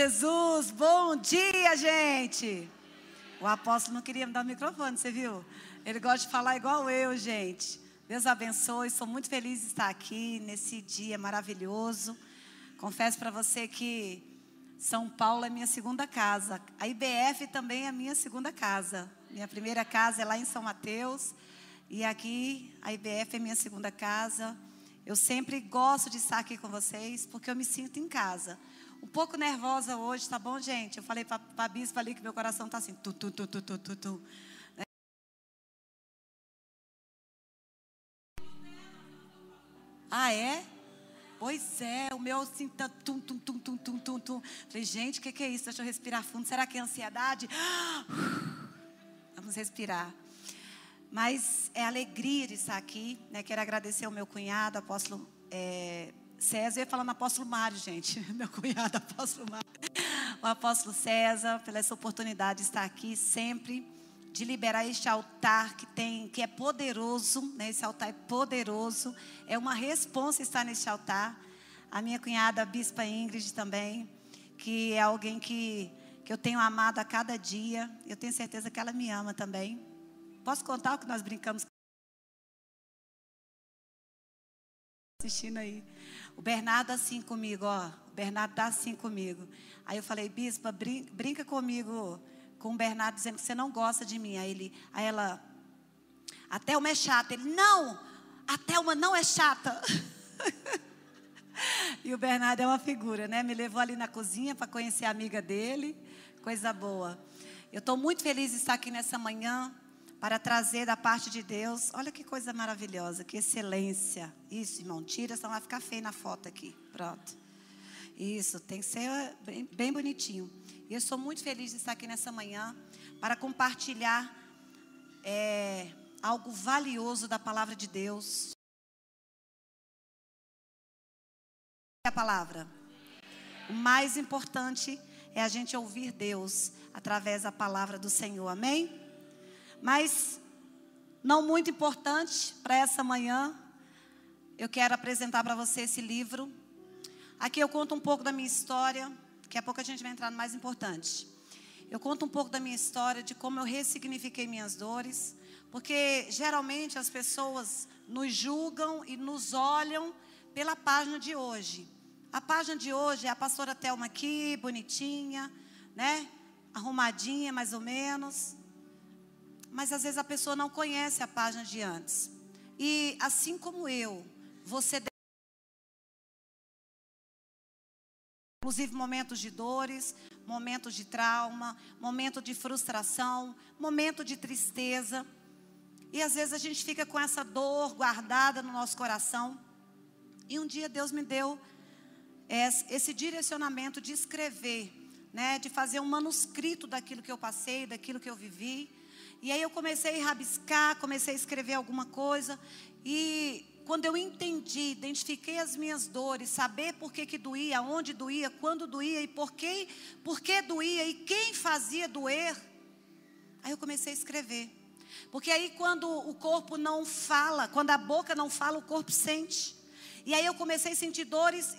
Jesus. Bom dia, gente. O apóstolo não queria me dar o microfone, você viu? Ele gosta de falar igual eu, gente. Deus abençoe. Sou muito feliz de estar aqui nesse dia maravilhoso. Confesso para você que São Paulo é minha segunda casa. A IBF também é minha segunda casa. Minha primeira casa é lá em São Mateus. E aqui a IBF é minha segunda casa. Eu sempre gosto de estar aqui com vocês porque eu me sinto em casa. Um pouco nervosa hoje, tá bom, gente? Eu falei para a bispa ali que meu coração está assim, tu, tu, tu, tu, tu, tu, tu. Ah, é? Pois é, o meu assim, tá, tum, tum, tum, tum, tum, tum, tum. Falei, gente, o que, que é isso? Deixa eu respirar fundo. Será que é ansiedade? Vamos respirar. Mas é alegria de estar aqui. Né? Quero agradecer ao meu cunhado, apóstolo é, César. Eu ia falando apóstolo Mário, gente. Meu cunhado, apóstolo Mário. O apóstolo César, pela essa oportunidade de estar aqui sempre de liberar este altar que tem, que é poderoso, né? Esse altar é poderoso. É uma responsa estar neste altar. A minha cunhada, a bispa Ingrid também, que é alguém que, que eu tenho amado a cada dia. Eu tenho certeza que ela me ama também. Posso contar o que nós brincamos? Assistindo aí. O Bernardo assim comigo, ó. O Bernardo tá assim comigo. Aí eu falei, bispa, brinca comigo com o Bernardo dizendo que você não gosta de mim. Aí, ele, aí ela, a Thelma é chata. Ele, não, a Thelma não é chata. e o Bernardo é uma figura, né? Me levou ali na cozinha para conhecer a amiga dele. Coisa boa. Eu estou muito feliz de estar aqui nessa manhã para trazer da parte de Deus. Olha que coisa maravilhosa, que excelência. Isso, irmão, tira, senão vai ficar feio na foto aqui. Pronto. Isso, tem que ser bem, bem bonitinho. E eu estou muito feliz de estar aqui nessa manhã para compartilhar é, algo valioso da palavra de Deus. A palavra. O mais importante é a gente ouvir Deus através da palavra do Senhor. Amém? Mas não muito importante para essa manhã, eu quero apresentar para você esse livro. Aqui eu conto um pouco da minha história Daqui a pouco a gente vai entrar no mais importante. Eu conto um pouco da minha história, de como eu ressignifiquei minhas dores, porque geralmente as pessoas nos julgam e nos olham pela página de hoje. A página de hoje é a pastora Thelma aqui, bonitinha, né? Arrumadinha, mais ou menos. Mas às vezes a pessoa não conhece a página de antes. E assim como eu, você inclusive momentos de dores, momentos de trauma, momento de frustração, momento de tristeza. E às vezes a gente fica com essa dor guardada no nosso coração. E um dia Deus me deu esse direcionamento de escrever, né, de fazer um manuscrito daquilo que eu passei, daquilo que eu vivi. E aí eu comecei a rabiscar, comecei a escrever alguma coisa e quando eu entendi, identifiquei as minhas dores, saber por que, que doía, onde doía, quando doía e por que, por que doía e quem fazia doer, aí eu comecei a escrever. Porque aí quando o corpo não fala, quando a boca não fala, o corpo sente. E aí eu comecei a sentir dores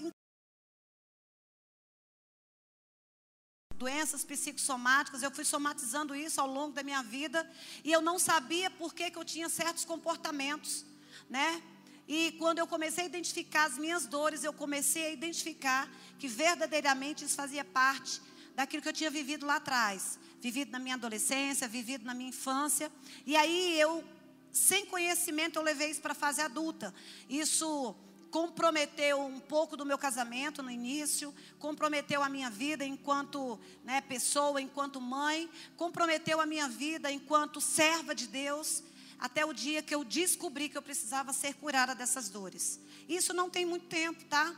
doenças psicossomáticas, eu fui somatizando isso ao longo da minha vida e eu não sabia por que, que eu tinha certos comportamentos, né? E quando eu comecei a identificar as minhas dores, eu comecei a identificar que verdadeiramente isso fazia parte daquilo que eu tinha vivido lá atrás, vivido na minha adolescência, vivido na minha infância. E aí eu, sem conhecimento, eu levei isso para a fase adulta. Isso comprometeu um pouco do meu casamento no início, comprometeu a minha vida enquanto né, pessoa, enquanto mãe, comprometeu a minha vida enquanto serva de Deus até o dia que eu descobri que eu precisava ser curada dessas dores. Isso não tem muito tempo, tá?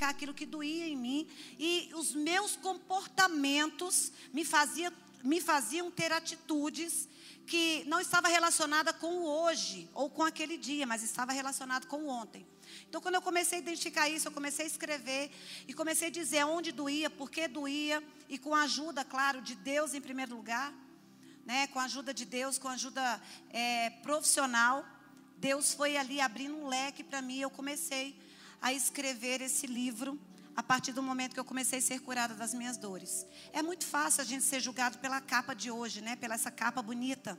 Aquilo que doía em mim e os meus comportamentos me, fazia, me faziam ter atitudes que não estava relacionada com o hoje ou com aquele dia, mas estava relacionado com o ontem. Então, quando eu comecei a identificar isso, eu comecei a escrever e comecei a dizer onde doía, por que doía, e com a ajuda, claro, de Deus em primeiro lugar, né, com a ajuda de Deus, com a ajuda é, profissional, Deus foi ali abrindo um leque para mim. Eu comecei a escrever esse livro a partir do momento que eu comecei a ser curada das minhas dores. É muito fácil a gente ser julgado pela capa de hoje, né? Pela essa capa bonita.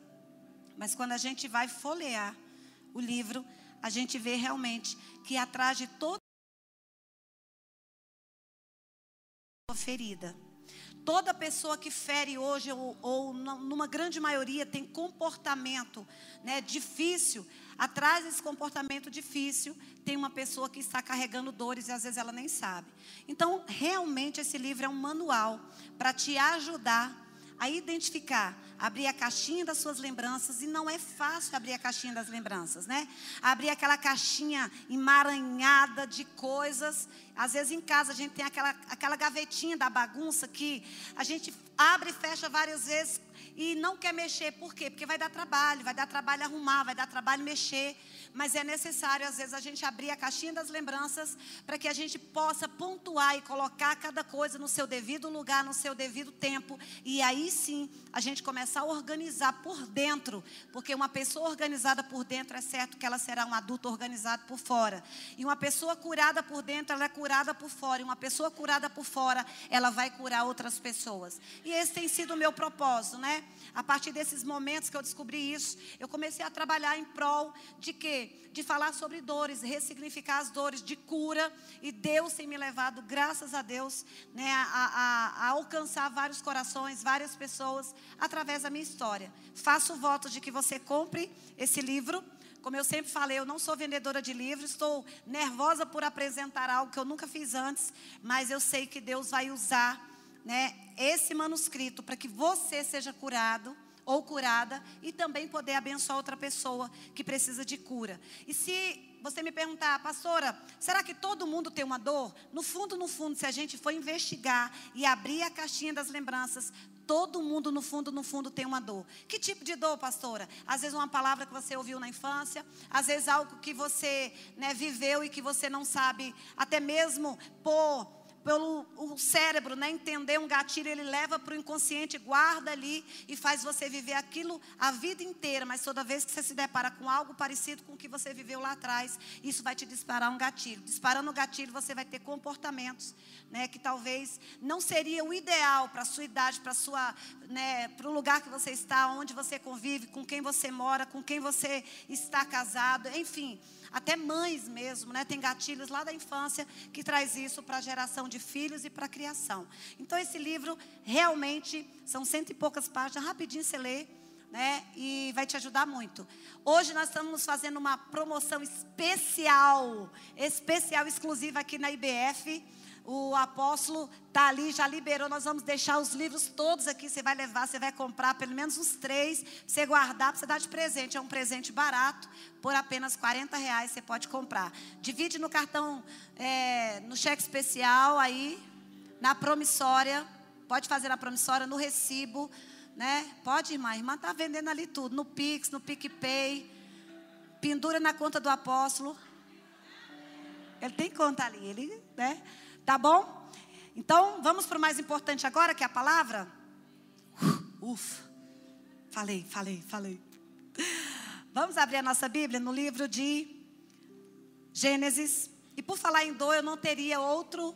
Mas quando a gente vai folhear o livro, a gente vê realmente que atrás de toda ferida, toda pessoa que fere hoje ou, ou numa grande maioria tem comportamento, né, difícil. Atrás desse comportamento difícil tem uma pessoa que está carregando dores e às vezes ela nem sabe. Então, realmente esse livro é um manual para te ajudar a identificar, abrir a caixinha das suas lembranças, e não é fácil abrir a caixinha das lembranças, né? Abrir aquela caixinha emaranhada de coisas. Às vezes em casa a gente tem aquela, aquela gavetinha da bagunça que a gente abre e fecha várias vezes e não quer mexer. Por quê? Porque vai dar trabalho, vai dar trabalho arrumar, vai dar trabalho mexer. Mas é necessário, às vezes, a gente abrir a caixinha das lembranças para que a gente possa pontuar e colocar cada coisa no seu devido lugar, no seu devido tempo. E aí sim a gente começar a organizar por dentro. Porque uma pessoa organizada por dentro é certo que ela será um adulto organizado por fora. E uma pessoa curada por dentro, ela é curada por fora. E uma pessoa curada por fora, ela vai curar outras pessoas. E esse tem sido o meu propósito, né? A partir desses momentos que eu descobri isso, eu comecei a trabalhar em prol de quê? De falar sobre dores, ressignificar as dores, de cura. E Deus tem me levado, graças a Deus, né, a, a, a alcançar vários corações, várias pessoas, através da minha história. Faço o voto de que você compre esse livro. Como eu sempre falei, eu não sou vendedora de livros, estou nervosa por apresentar algo que eu nunca fiz antes, mas eu sei que Deus vai usar né, esse manuscrito para que você seja curado ou curada e também poder abençoar outra pessoa que precisa de cura. E se você me perguntar, pastora, será que todo mundo tem uma dor? No fundo, no fundo, se a gente for investigar e abrir a caixinha das lembranças, todo mundo, no fundo, no fundo, tem uma dor. Que tipo de dor, pastora? Às vezes uma palavra que você ouviu na infância, às vezes algo que você né, viveu e que você não sabe até mesmo pôr pelo o cérebro, né, entender um gatilho, ele leva para o inconsciente, guarda ali e faz você viver aquilo a vida inteira. Mas toda vez que você se depara com algo parecido com o que você viveu lá atrás, isso vai te disparar um gatilho. Disparando o gatilho, você vai ter comportamentos, né, que talvez não seria o ideal para a sua idade, para sua, né, para o lugar que você está, onde você convive, com quem você mora, com quem você está casado, enfim. Até mães mesmo, né? Tem gatilhos lá da infância que traz isso para a geração de filhos e para a criação. Então esse livro realmente são cento e poucas páginas, rapidinho você lê. Né? E vai te ajudar muito. Hoje nós estamos fazendo uma promoção especial, especial exclusiva aqui na IBF o apóstolo está ali, já liberou. Nós vamos deixar os livros todos aqui. Você vai levar, você vai comprar pelo menos uns três, você guardar, para você dar de presente. É um presente barato, por apenas 40 reais você pode comprar. Divide no cartão, é, no cheque especial aí, na promissória. Pode fazer na promissória, no recibo. Né? Pode, irmã. Irmã está vendendo ali tudo, no Pix, no PicPay. Pendura na conta do apóstolo. Ele tem conta ali, ele, né? Tá bom? Então, vamos para o mais importante agora, que é a palavra. Ufa. Falei, falei, falei. Vamos abrir a nossa Bíblia no livro de Gênesis. E por falar em dor, eu não teria outro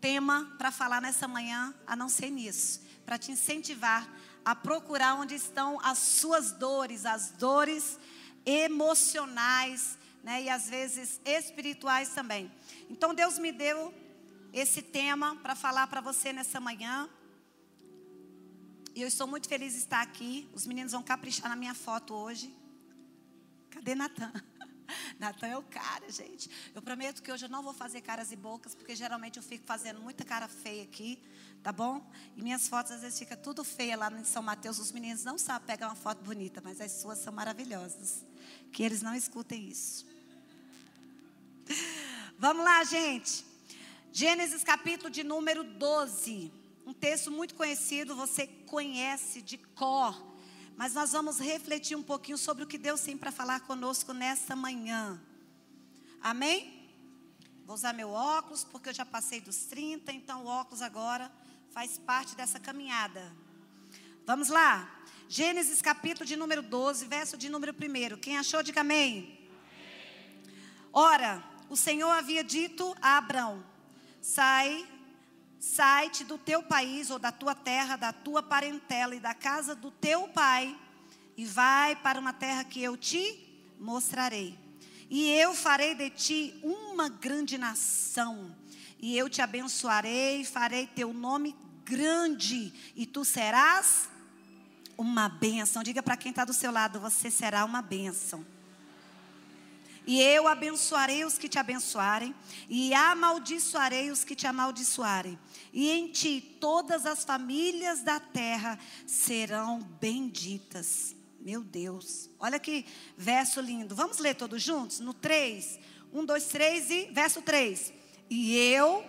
tema para falar nessa manhã a não ser nisso, para te incentivar a procurar onde estão as suas dores, as dores emocionais, né, e às vezes espirituais também. Então Deus me deu esse tema para falar para você nessa manhã. E eu estou muito feliz de estar aqui. Os meninos vão caprichar na minha foto hoje. Cadê Natan? Natan é o cara, gente. Eu prometo que hoje eu não vou fazer caras e bocas, porque geralmente eu fico fazendo muita cara feia aqui, tá bom? E minhas fotos às vezes fica tudo feia lá em São Mateus. Os meninos não sabem pegar uma foto bonita, mas as suas são maravilhosas. Que eles não escutem isso. Vamos lá, gente. Gênesis capítulo de número 12. Um texto muito conhecido, você conhece de cor. Mas nós vamos refletir um pouquinho sobre o que Deus tem para falar conosco nesta manhã. Amém? Vou usar meu óculos, porque eu já passei dos 30, então o óculos agora faz parte dessa caminhada. Vamos lá. Gênesis capítulo de número 12, verso de número 1. Quem achou, diga amém. amém. Ora, o Senhor havia dito a Abrão: Sai, sai-te do teu país ou da tua terra, da tua parentela e da casa do teu pai, e vai para uma terra que eu te mostrarei. E eu farei de ti uma grande nação, e eu te abençoarei, farei teu nome grande, e tu serás uma bênção. Diga para quem está do seu lado: você será uma bênção. E eu abençoarei os que te abençoarem, e amaldiçoarei os que te amaldiçoarem. E em ti todas as famílias da terra serão benditas. Meu Deus, olha que verso lindo. Vamos ler todos juntos? No 3. 1, 2, 3 e verso 3. E eu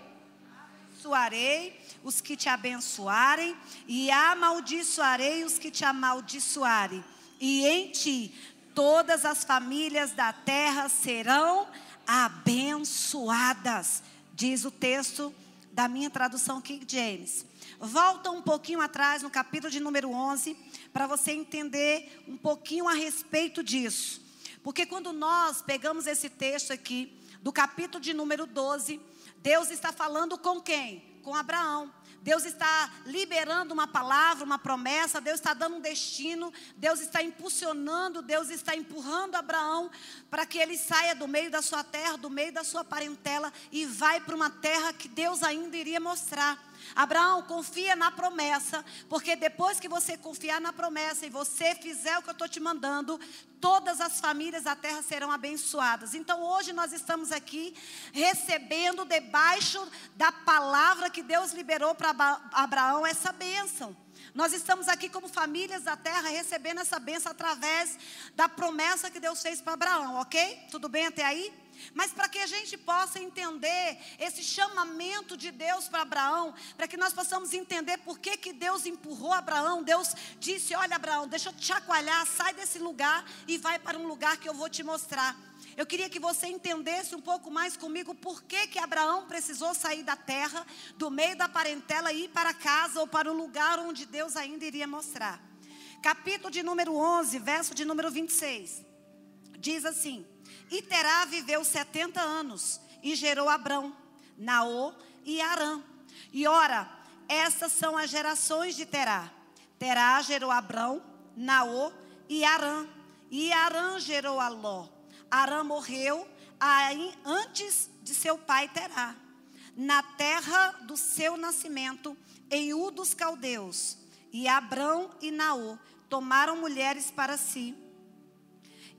abençoarei os que te abençoarem, e amaldiçoarei os que te amaldiçoarem. E em ti todas as famílias da terra serão abençoadas, diz o texto da minha tradução King James. Volta um pouquinho atrás, no capítulo de número 11, para você entender um pouquinho a respeito disso. Porque quando nós pegamos esse texto aqui, do capítulo de número 12, Deus está falando com quem? Com Abraão. Deus está liberando uma palavra, uma promessa, Deus está dando um destino, Deus está impulsionando, Deus está empurrando Abraão para que ele saia do meio da sua terra, do meio da sua parentela e vai para uma terra que Deus ainda iria mostrar. Abraão, confia na promessa, porque depois que você confiar na promessa e você fizer o que eu estou te mandando, todas as famílias da terra serão abençoadas. Então hoje nós estamos aqui recebendo debaixo da palavra que Deus liberou para Abraão essa bênção. Nós estamos aqui como famílias da terra recebendo essa bênção através da promessa que Deus fez para Abraão, ok? Tudo bem até aí? Mas para que a gente possa entender esse chamamento de Deus para Abraão, para que nós possamos entender por que, que Deus empurrou Abraão, Deus disse: Olha, Abraão, deixa eu te chacoalhar, sai desse lugar e vai para um lugar que eu vou te mostrar. Eu queria que você entendesse um pouco mais comigo por que, que Abraão precisou sair da terra, do meio da parentela e ir para casa ou para o lugar onde Deus ainda iria mostrar. Capítulo de número 11, verso de número 26. Diz assim: e Terá viveu 70 anos e gerou Abrão, Naô e Arã. E ora, essas são as gerações de Terá. Terá gerou Abrão, Naô e Arã. E Arã gerou a Ló. Arã morreu antes de seu pai Terá, na terra do seu nascimento, em U dos caldeus. E Abrão e Naô tomaram mulheres para si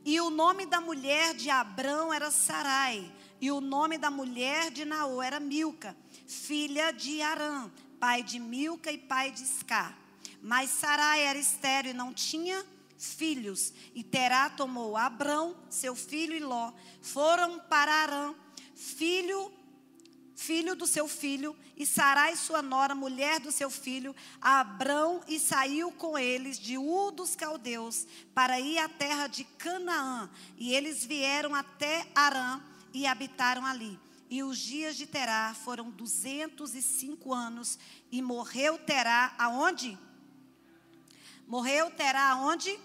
e o nome da mulher de Abrão era Sarai. E o nome da mulher de Naô era Milca, filha de Arã, pai de Milca e pai de Isca. Mas Sarai era estéreo e não tinha filhos. E Terá tomou Abrão, seu filho, e Ló. Foram para Arã, filho filho do seu filho, e Sarai, sua nora, mulher do seu filho, Abrão, e saiu com eles de U dos caldeus, para ir à terra de Canaã. E eles vieram até Arã e habitaram ali. E os dias de Terá foram 205 anos, e morreu Terá aonde? Morreu Terá aonde?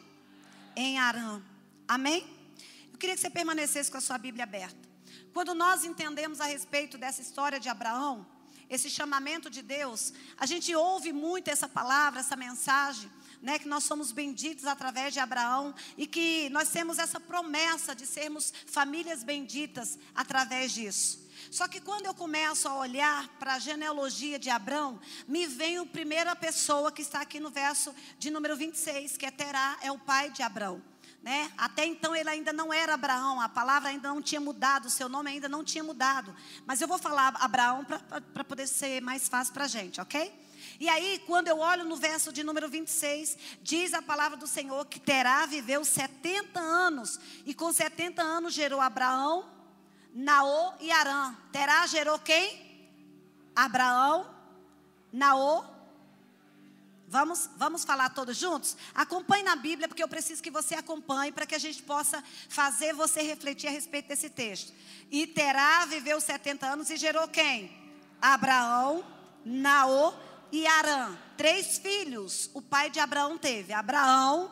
Em Arã. Amém? Eu queria que você permanecesse com a sua Bíblia aberta. Quando nós entendemos a respeito dessa história de Abraão, esse chamamento de Deus, a gente ouve muito essa palavra, essa mensagem, né, que nós somos benditos através de Abraão e que nós temos essa promessa de sermos famílias benditas através disso. Só que quando eu começo a olhar para a genealogia de Abraão, me vem a primeira pessoa que está aqui no verso de número 26, que é Terá, é o pai de Abraão. Né? Até então ele ainda não era Abraão, a palavra ainda não tinha mudado, o seu nome ainda não tinha mudado. Mas eu vou falar Abraão para poder ser mais fácil para a gente, ok? E aí, quando eu olho no verso de número 26, diz a palavra do Senhor que Terá viveu 70 anos, e com 70 anos gerou Abraão, Naô e Arã. Terá gerou quem? Abraão, Naô Vamos, vamos falar todos juntos? Acompanhe na Bíblia, porque eu preciso que você acompanhe para que a gente possa fazer você refletir a respeito desse texto. E Terá viveu 70 anos e gerou quem? Abraão, Naô e Arã. Três filhos o pai de Abraão teve: Abraão,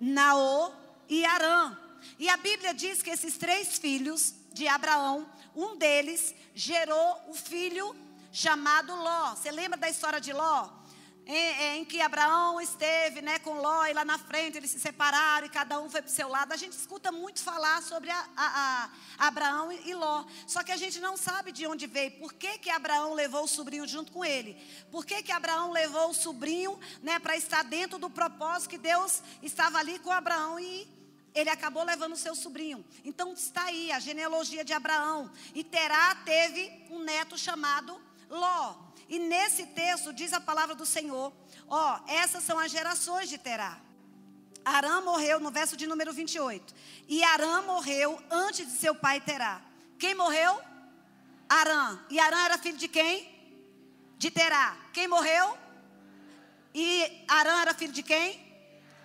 Naô e Arã. E a Bíblia diz que esses três filhos de Abraão, um deles gerou o filho chamado Ló. Você lembra da história de Ló? Em, em, que Abraão esteve né, com Ló e lá na frente eles se separaram e cada um foi para o seu lado. A gente escuta muito falar sobre a, a, a Abraão e Ló. Só que a gente não sabe de onde veio. Por que, que Abraão levou o sobrinho junto com ele? Por que, que Abraão levou o sobrinho né, para estar dentro do propósito que Deus estava ali com Abraão e ele acabou levando o seu sobrinho. Então está aí a genealogia de Abraão. E Terá teve um neto chamado Ló. E nesse texto diz a palavra do Senhor: ó, essas são as gerações de Terá. Arã morreu no verso de número 28. E Arã morreu antes de seu pai Terá. Quem morreu? Arã. E Arã era filho de quem? De Terá. Quem morreu? E Arã era filho de quem?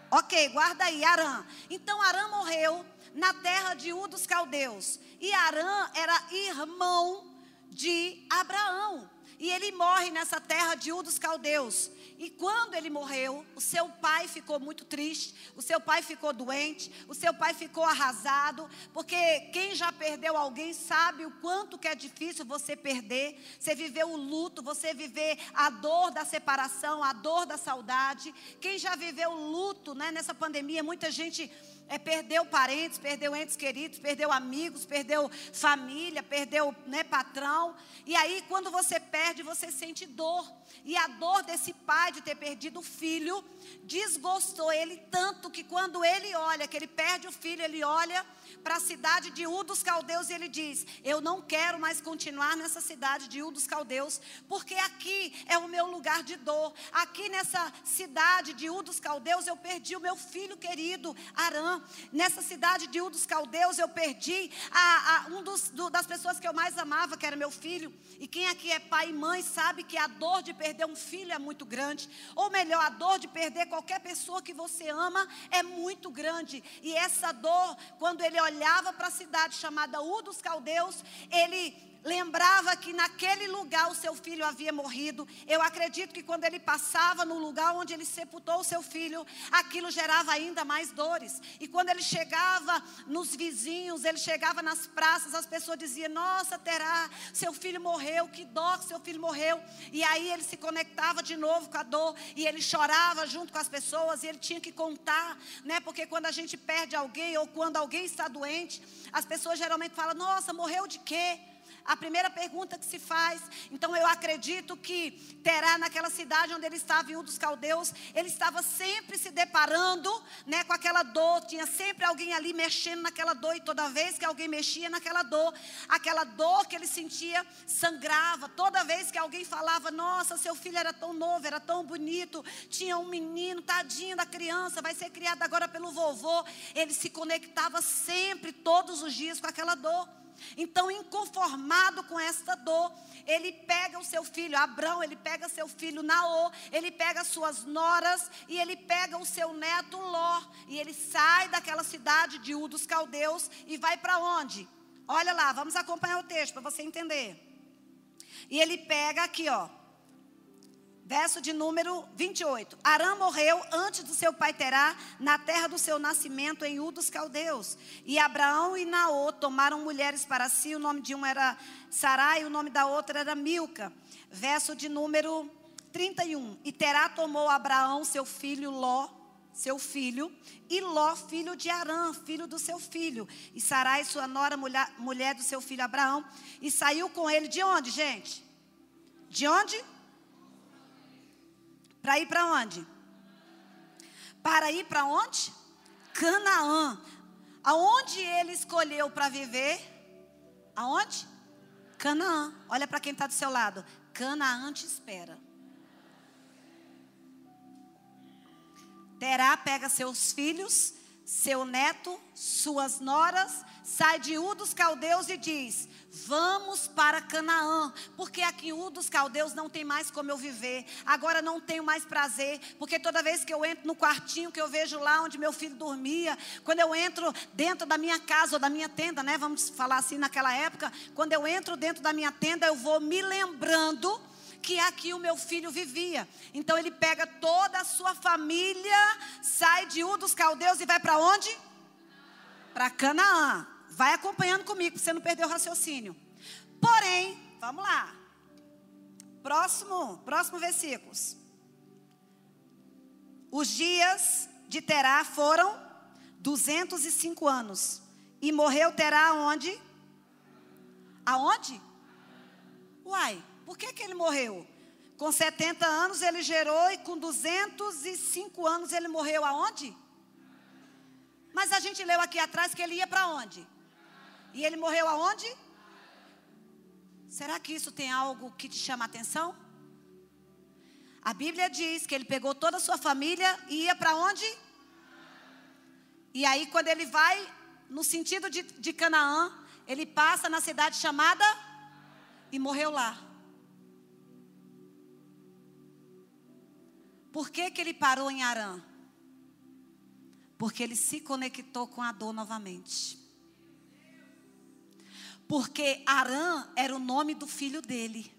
Ok, guarda aí, Arã. Então Arã morreu na terra de U dos caldeus. E Arã era irmão de Abraão. E ele morre nessa terra de U dos caldeus. E quando ele morreu, o seu pai ficou muito triste, o seu pai ficou doente, o seu pai ficou arrasado, porque quem já perdeu alguém sabe o quanto que é difícil você perder, você viver o luto, você viver a dor da separação, a dor da saudade. Quem já viveu o luto, né, nessa pandemia, muita gente é, perdeu parentes, perdeu entes queridos, perdeu amigos, perdeu família, perdeu né, patrão. E aí, quando você perde, você sente dor. E a dor desse pai de ter perdido o filho desgostou ele tanto que quando ele olha, que ele perde o filho, ele olha para a cidade de U dos Caldeus e ele diz: Eu não quero mais continuar nessa cidade de U dos Caldeus, porque aqui é o meu lugar de dor. Aqui nessa cidade de U dos Caldeus eu perdi o meu filho querido, Arã. Nessa cidade de U dos Caldeus eu perdi a, a um dos, do, das pessoas que eu mais amava, que era meu filho. E quem aqui é pai e mãe sabe que a dor de perder um filho é muito grande. Ou melhor, a dor de perder qualquer pessoa que você ama é muito grande. E essa dor, quando ele olhava para a cidade chamada U dos Caldeus, ele lembrava que naquele lugar o seu filho havia morrido. Eu acredito que quando ele passava no lugar onde ele sepultou o seu filho, aquilo gerava ainda mais dores. E quando ele chegava nos vizinhos, ele chegava nas praças, as pessoas diziam: Nossa, terá, seu filho morreu, que dó que seu filho morreu. E aí ele se conectava de novo com a dor e ele chorava junto com as pessoas e ele tinha que contar, né? Porque quando a gente perde alguém ou quando alguém está doente, as pessoas geralmente falam: Nossa, morreu de quê? A primeira pergunta que se faz. Então eu acredito que terá naquela cidade onde ele estava, em um dos caldeus, ele estava sempre se deparando né, com aquela dor. Tinha sempre alguém ali mexendo naquela dor. E toda vez que alguém mexia naquela dor, aquela dor que ele sentia sangrava. Toda vez que alguém falava, nossa, seu filho era tão novo, era tão bonito, tinha um menino, tadinho da criança, vai ser criado agora pelo vovô. Ele se conectava sempre, todos os dias, com aquela dor. Então, inconformado com esta dor, ele pega o seu filho, Abrão, ele pega seu filho Naô, ele pega suas noras e ele pega o seu neto Ló. E ele sai daquela cidade de U dos Caldeus e vai para onde? Olha lá, vamos acompanhar o texto para você entender. E ele pega aqui, ó. Verso de número 28. Arã morreu antes do seu pai Terá, na terra do seu nascimento, em U dos Caldeus. E Abraão e Naô tomaram mulheres para si. O nome de um era Sarai, o nome da outra era Milca. Verso de número 31. E Terá tomou Abraão, seu filho Ló, seu filho, e Ló, filho de Arã, filho do seu filho. E Sarai, sua nora, mulher, mulher do seu filho Abraão. E saiu com ele de onde, gente? De onde? Para ir para onde? Para ir para onde? Canaã. Aonde ele escolheu para viver? Aonde? Canaã. Olha para quem está do seu lado. Canaã te espera. Terá pega seus filhos, seu neto, suas noras, sai de U dos caldeus e diz: Vamos para Canaã, porque aqui em dos caldeus não tem mais como eu viver. Agora não tenho mais prazer, porque toda vez que eu entro no quartinho que eu vejo lá onde meu filho dormia, quando eu entro dentro da minha casa ou da minha tenda, né? Vamos falar assim naquela época, quando eu entro dentro da minha tenda, eu vou me lembrando que aqui o meu filho vivia. Então ele pega toda a sua família, sai de U dos caldeus e vai para onde? para Canaã. Vai acompanhando comigo, para você não perder o raciocínio. Porém, vamos lá. Próximo, próximo versículos. Os dias de Terá foram 205 anos. E morreu Terá onde? Aonde? Uai, por que, que ele morreu? Com 70 anos ele gerou e com 205 anos ele morreu aonde? Mas a gente leu aqui atrás que ele ia para onde? E ele morreu aonde? Será que isso tem algo que te chama a atenção? A Bíblia diz que ele pegou toda a sua família e ia para onde? E aí, quando ele vai no sentido de, de Canaã, ele passa na cidade chamada e morreu lá. Por que, que ele parou em Arã? Porque ele se conectou com a dor novamente. Porque Arã era o nome do filho dele.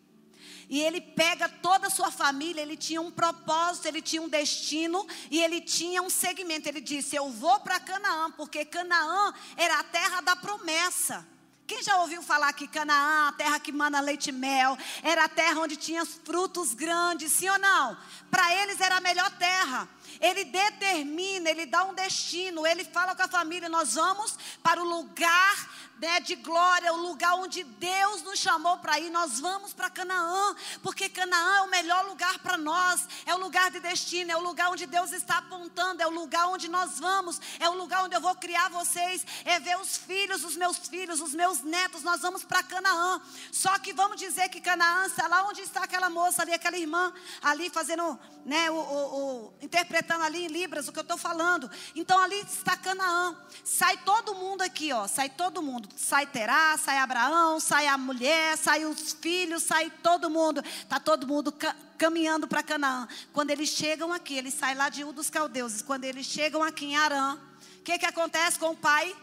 E ele pega toda a sua família, ele tinha um propósito, ele tinha um destino e ele tinha um segmento. Ele disse: Eu vou para Canaã, porque Canaã era a terra da promessa. Quem já ouviu falar que Canaã, a terra que mana leite e mel, era a terra onde tinha frutos grandes, sim ou não? Para eles era a melhor terra. Ele determina, ele dá um destino, ele fala com a família: nós vamos para o lugar né, de glória, o lugar onde Deus nos chamou para ir. Nós vamos para Canaã, porque Canaã é o melhor lugar para nós, é o lugar de destino, é o lugar onde Deus está apontando, é o lugar onde nós vamos, é o lugar onde eu vou criar vocês, é ver os filhos, os meus filhos, os meus netos. Nós vamos para Canaã. Só que vamos dizer que Canaã, está lá onde está aquela moça ali, aquela irmã ali fazendo, né, o, o, o interpretando ali em Libras o que eu estou falando. Então ali está Canaã. Sai todo mundo aqui, ó, sai todo mundo sai Terá, sai Abraão, sai a mulher, sai os filhos, sai todo mundo. Está todo mundo ca caminhando para Canaã. Quando eles chegam aqui, eles saem lá de um dos caldeus. Quando eles chegam aqui em Arã, o que, que acontece com o pai?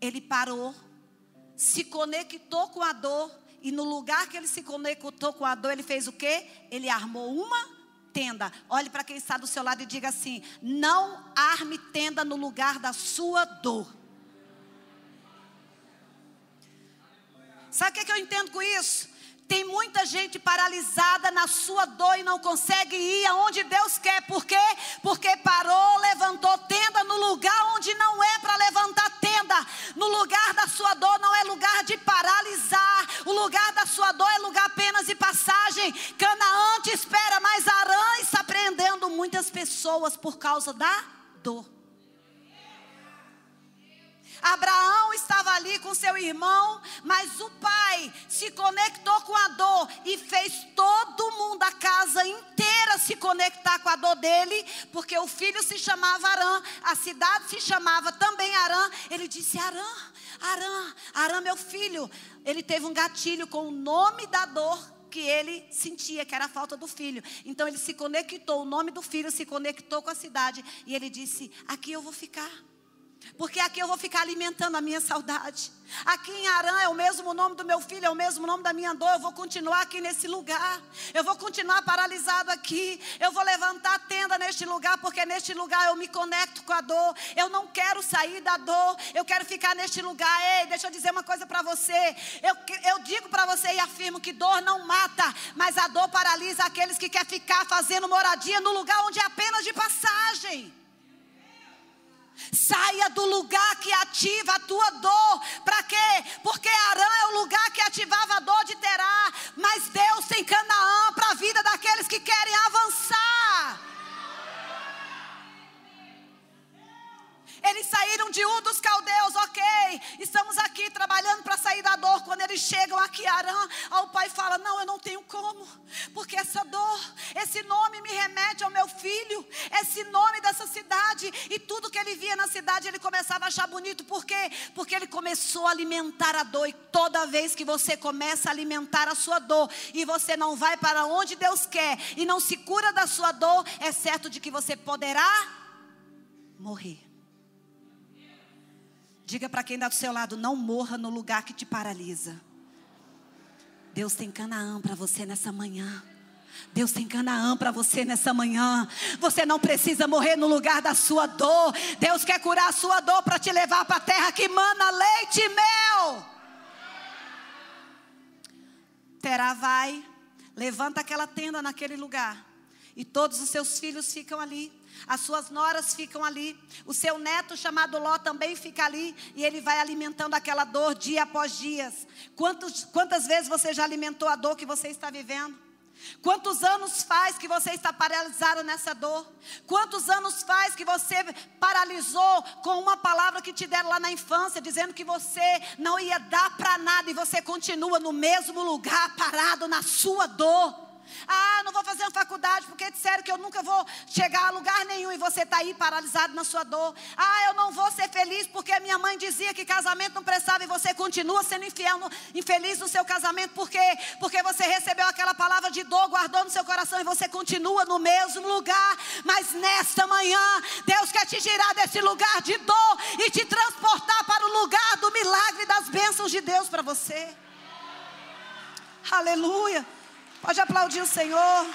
Ele parou, se conectou com a dor. E no lugar que ele se conectou com a dor, ele fez o quê? Ele armou uma tenda. Olhe para quem está do seu lado e diga assim: não arme tenda no lugar da sua dor. Sabe o que, é que eu entendo com isso? Tem muita gente paralisada na sua dor e não consegue ir aonde Deus quer. Por quê? Porque parou, levantou tenda no lugar onde não é para levantar tenda. No lugar da sua dor não é lugar de paralisar. O lugar da sua dor é lugar apenas de passagem. Canaã te espera, mas Arã está prendendo muitas pessoas por causa da dor. Abraão estava ali com seu irmão, mas o pai se conectou com a dor e fez todo mundo, a casa inteira, se conectar com a dor dele, porque o filho se chamava Arã, a cidade se chamava também Arã. Ele disse: Arã, Arã, Arã, meu filho. Ele teve um gatilho com o nome da dor que ele sentia, que era a falta do filho. Então ele se conectou, o nome do filho se conectou com a cidade e ele disse: Aqui eu vou ficar. Porque aqui eu vou ficar alimentando a minha saudade. Aqui em Arã é o mesmo nome do meu filho, é o mesmo nome da minha dor. Eu vou continuar aqui nesse lugar. Eu vou continuar paralisado aqui. Eu vou levantar a tenda neste lugar, porque neste lugar eu me conecto com a dor. Eu não quero sair da dor. Eu quero ficar neste lugar. Ei, deixa eu dizer uma coisa para você. Eu, eu digo para você e afirmo que dor não mata, mas a dor paralisa aqueles que querem ficar fazendo moradia no lugar onde é apenas de passagem. Saia do lugar que ativa a tua dor. Para quê? Porque Arã é o lugar que ativava a dor de Terá. Mas Deus tem Canaã para a vida daqueles que querem avançar. Eles saíram de um dos caldeus, ok. Estamos aqui trabalhando para sair da dor. Quando eles chegam aqui, Arã, o pai fala: Não, eu não tenho como, porque essa dor, esse nome me remete ao meu filho, esse nome dessa cidade. E tudo que ele via na cidade, ele começava a achar bonito. Por quê? Porque ele começou a alimentar a dor. E toda vez que você começa a alimentar a sua dor, e você não vai para onde Deus quer, e não se cura da sua dor, é certo de que você poderá morrer. Diga para quem está do seu lado: não morra no lugar que te paralisa. Deus tem Canaã para você nessa manhã. Deus tem Canaã para você nessa manhã. Você não precisa morrer no lugar da sua dor. Deus quer curar a sua dor para te levar para a terra que mana leite e mel. Terá vai, levanta aquela tenda naquele lugar. E todos os seus filhos ficam ali. As suas noras ficam ali. O seu neto chamado Ló também fica ali. E ele vai alimentando aquela dor dia após dia. Quantos, quantas vezes você já alimentou a dor que você está vivendo? Quantos anos faz que você está paralisado nessa dor? Quantos anos faz que você paralisou com uma palavra que te deram lá na infância, dizendo que você não ia dar para nada e você continua no mesmo lugar, parado na sua dor? Ah, não vou fazer uma faculdade porque disseram que eu nunca vou chegar a lugar nenhum e você está aí paralisado na sua dor. Ah, eu não vou ser feliz porque minha mãe dizia que casamento não prestava e você continua sendo infiel, infeliz no seu casamento. Por quê? Porque você recebeu aquela palavra de dor, guardou no seu coração e você continua no mesmo lugar. Mas nesta manhã, Deus quer te tirar desse lugar de dor e te transportar para o lugar do milagre das bênçãos de Deus para você. Aleluia. Pode aplaudir o Senhor.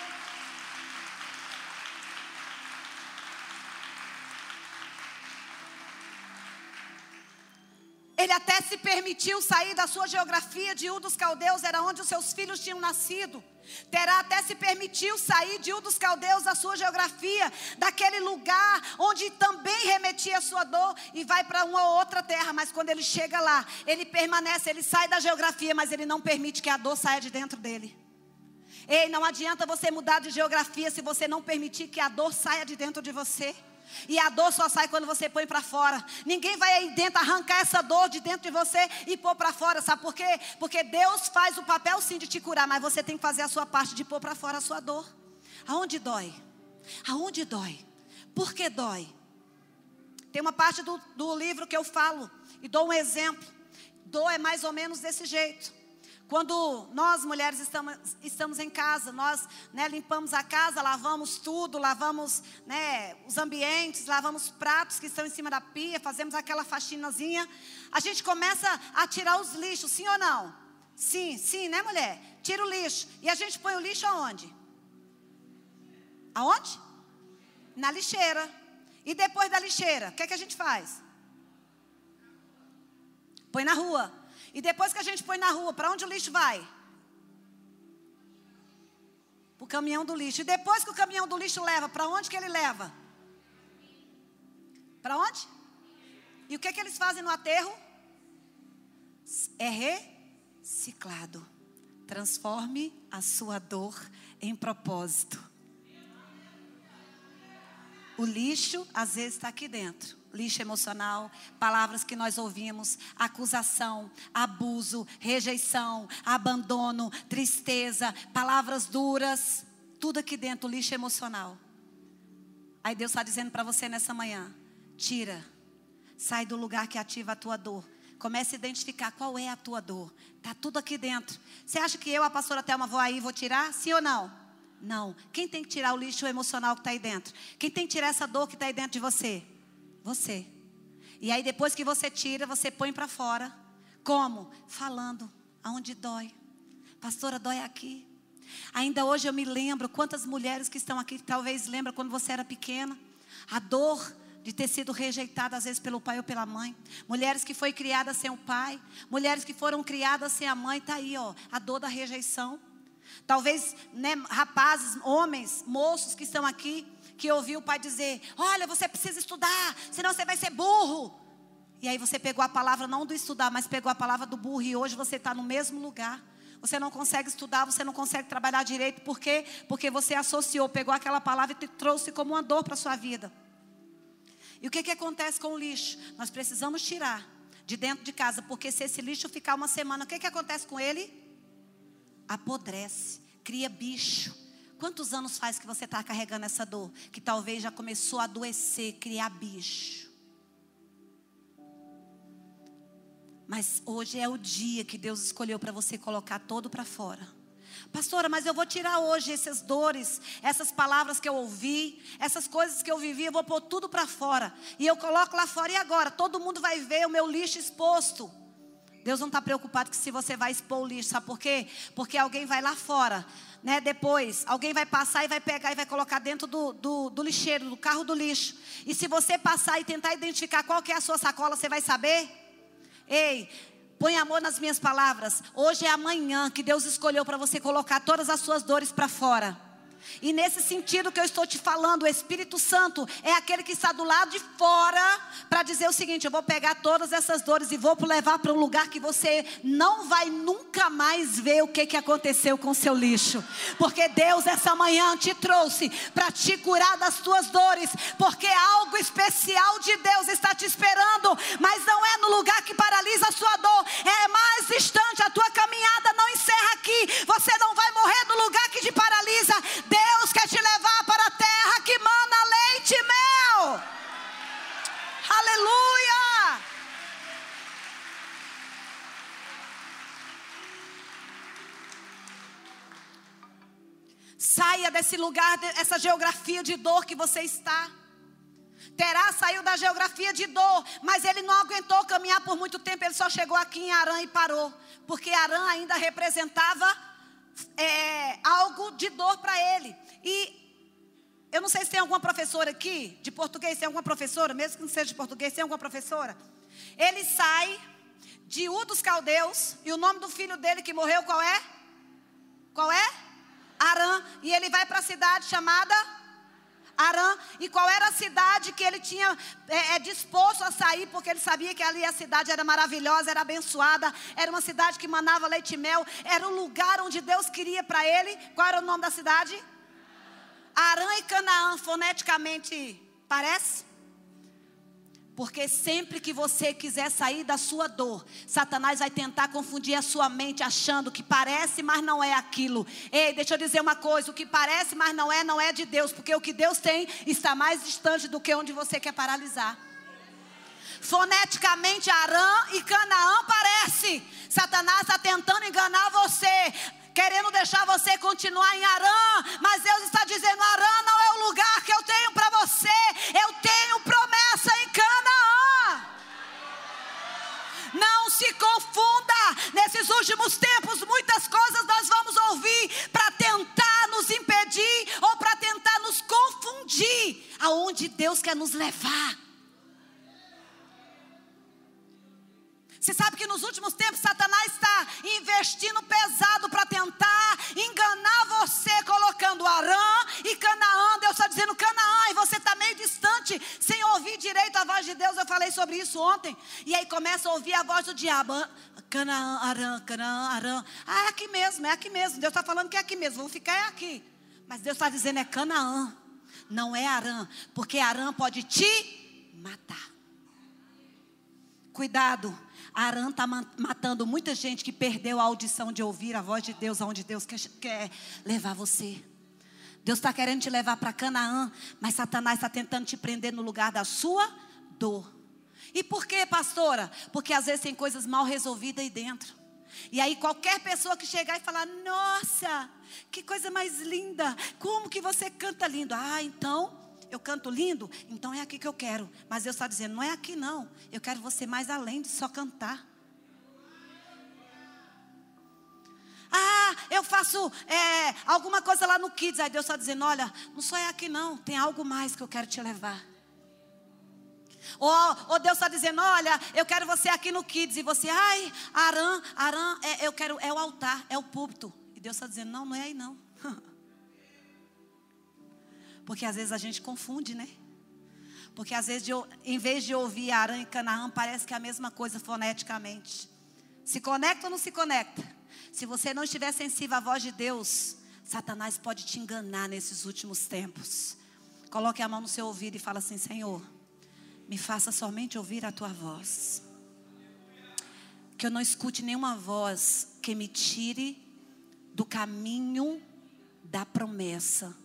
Ele até se permitiu sair da sua geografia de Ur dos Caldeus, era onde os seus filhos tinham nascido. Terá até se permitiu sair de Ur dos Caldeus da sua geografia, daquele lugar onde também remetia a sua dor, e vai para uma outra terra. Mas quando ele chega lá, ele permanece, ele sai da geografia, mas ele não permite que a dor saia de dentro dele. Ei, não adianta você mudar de geografia se você não permitir que a dor saia de dentro de você. E a dor só sai quando você põe para fora. Ninguém vai aí dentro arrancar essa dor de dentro de você e pôr para fora, sabe por quê? Porque Deus faz o papel sim de te curar, mas você tem que fazer a sua parte de pôr para fora a sua dor. Aonde dói? Aonde dói? Por que dói? Tem uma parte do, do livro que eu falo e dou um exemplo. Dor é mais ou menos desse jeito. Quando nós mulheres estamos, estamos em casa, nós né, limpamos a casa, lavamos tudo, lavamos né, os ambientes, lavamos pratos que estão em cima da pia, fazemos aquela faxinazinha. A gente começa a tirar os lixos, sim ou não? Sim, sim, né, mulher? Tira o lixo. E a gente põe o lixo aonde? Aonde? Na lixeira. E depois da lixeira, o que, é que a gente faz? Põe na rua. E depois que a gente põe na rua, para onde o lixo vai? O caminhão do lixo. E depois que o caminhão do lixo leva, para onde que ele leva? Para onde? E o que, que eles fazem no aterro? É reciclado. Transforme a sua dor em propósito. O lixo às vezes está aqui dentro lixo emocional, palavras que nós ouvimos, acusação, abuso, rejeição, abandono, tristeza, palavras duras, tudo aqui dentro, lixo emocional. Aí Deus está dizendo para você nessa manhã: tira, sai do lugar que ativa a tua dor. Comece a identificar qual é a tua dor. Está tudo aqui dentro. Você acha que eu, a pastora Thelma, vou aí e vou tirar? Sim ou não? Não. Quem tem que tirar o lixo emocional que está aí dentro? Quem tem que tirar essa dor que está aí dentro de você? Você. E aí depois que você tira, você põe para fora. Como? Falando aonde dói. Pastora, dói aqui. Ainda hoje eu me lembro quantas mulheres que estão aqui talvez lembram quando você era pequena, a dor de ter sido rejeitada às vezes pelo pai ou pela mãe. Mulheres que foi criadas sem o pai, mulheres que foram criadas sem a mãe, tá aí, ó, a dor da rejeição. Talvez, né, rapazes, homens, moços que estão aqui, que ouviu o pai dizer: Olha, você precisa estudar, senão você vai ser burro. E aí você pegou a palavra não do estudar, mas pegou a palavra do burro, e hoje você está no mesmo lugar. Você não consegue estudar, você não consegue trabalhar direito, por quê? Porque você associou, pegou aquela palavra e trouxe como uma dor para a sua vida. E o que, que acontece com o lixo? Nós precisamos tirar de dentro de casa, porque se esse lixo ficar uma semana, o que, que acontece com ele? Apodrece, cria bicho. Quantos anos faz que você está carregando essa dor? Que talvez já começou a adoecer, criar bicho. Mas hoje é o dia que Deus escolheu para você colocar todo para fora. Pastora, mas eu vou tirar hoje essas dores, essas palavras que eu ouvi, essas coisas que eu vivi, eu vou pôr tudo para fora. E eu coloco lá fora. E agora? Todo mundo vai ver o meu lixo exposto. Deus não está preocupado que se você vai expor o lixo, sabe por quê? Porque alguém vai lá fora, né? Depois, alguém vai passar e vai pegar e vai colocar dentro do, do, do lixeiro, do carro do lixo. E se você passar e tentar identificar qual que é a sua sacola, você vai saber? Ei, põe amor nas minhas palavras. Hoje é amanhã que Deus escolheu para você colocar todas as suas dores para fora. E nesse sentido que eu estou te falando, o Espírito Santo é aquele que está do lado de fora para dizer o seguinte: eu vou pegar todas essas dores e vou levar para um lugar que você não vai nunca mais ver o que, que aconteceu com o seu lixo. Porque Deus essa manhã te trouxe para te curar das tuas dores, porque algo especial de Deus está te esperando, mas não é no lugar que paralisa a sua dor, é mais distante. A tua caminhada não encerra aqui. Você não vai morrer no lugar que te paralisa. Deus quer te levar para a terra que mana leite e mel. Aleluia! Saia desse lugar, dessa geografia de dor que você está. Terá saiu da geografia de dor, mas ele não aguentou caminhar por muito tempo, ele só chegou aqui em Arã e parou, porque Arã ainda representava é, algo de dor para ele. E eu não sei se tem alguma professora aqui de português, tem alguma professora, mesmo que não seja de português, tem alguma professora. Ele sai de U dos Caldeus e o nome do filho dele que morreu qual é? Qual é? Arã. E ele vai para a cidade chamada Arã. E qual era a cidade que ele tinha é, é, disposto a sair, porque ele sabia que ali a cidade era maravilhosa, era abençoada, era uma cidade que manava leite e mel, era o lugar onde Deus queria para ele. Qual era o nome da cidade? Arã e Canaã, foneticamente, parece? Porque sempre que você quiser sair da sua dor, Satanás vai tentar confundir a sua mente achando que parece, mas não é aquilo. Ei, deixa eu dizer uma coisa: o que parece, mas não é, não é de Deus, porque o que Deus tem está mais distante do que onde você quer paralisar. Foneticamente, Arã e Canaã parece. Satanás está tentando enganar você querendo deixar você continuar em Arã, mas Deus está dizendo: Arã não é o lugar que eu tenho para você, eu tenho promessa em Canaã. Não se confunda, nesses últimos tempos, muitas coisas nós vamos ouvir para tentar nos impedir ou para tentar nos confundir aonde Deus quer nos levar. Você sabe que nos últimos tempos Satanás está investindo pesado para tentar enganar você, colocando Arã e Canaã. Deus está dizendo Canaã e você está meio distante, sem ouvir direito a voz de Deus. Eu falei sobre isso ontem. E aí começa a ouvir a voz do diabo. Canaã, Arã, Canaã, Arã. Ah, é aqui mesmo, é aqui mesmo. Deus está falando que é aqui mesmo. Vou ficar é aqui. Mas Deus está dizendo é Canaã, não é Arã, porque Arã pode te matar. Cuidado Arã está matando muita gente que perdeu a audição de ouvir a voz de Deus, aonde Deus quer, quer levar você. Deus está querendo te levar para Canaã, mas Satanás está tentando te prender no lugar da sua dor. E por quê, pastora? Porque às vezes tem coisas mal resolvidas aí dentro. E aí qualquer pessoa que chegar e falar: "Nossa, que coisa mais linda! Como que você canta lindo?" Ah, então eu canto lindo, então é aqui que eu quero. Mas Deus está dizendo, não é aqui não. Eu quero você mais além de só cantar. Ah, eu faço é, alguma coisa lá no Kids. Aí Deus está dizendo: olha, não só é aqui não, tem algo mais que eu quero te levar. Ou, Deus está dizendo: olha, eu quero você aqui no Kids. E você, ai, Arã, Arã, é, eu quero, é o altar, é o púlpito. E Deus está dizendo: não, não é aí não. Porque às vezes a gente confunde, né? Porque às vezes, em vez de ouvir Arã e Canaã, parece que é a mesma coisa foneticamente. Se conecta ou não se conecta? Se você não estiver sensível à voz de Deus, Satanás pode te enganar nesses últimos tempos. Coloque a mão no seu ouvido e fala assim: Senhor, me faça somente ouvir a tua voz. Que eu não escute nenhuma voz que me tire do caminho da promessa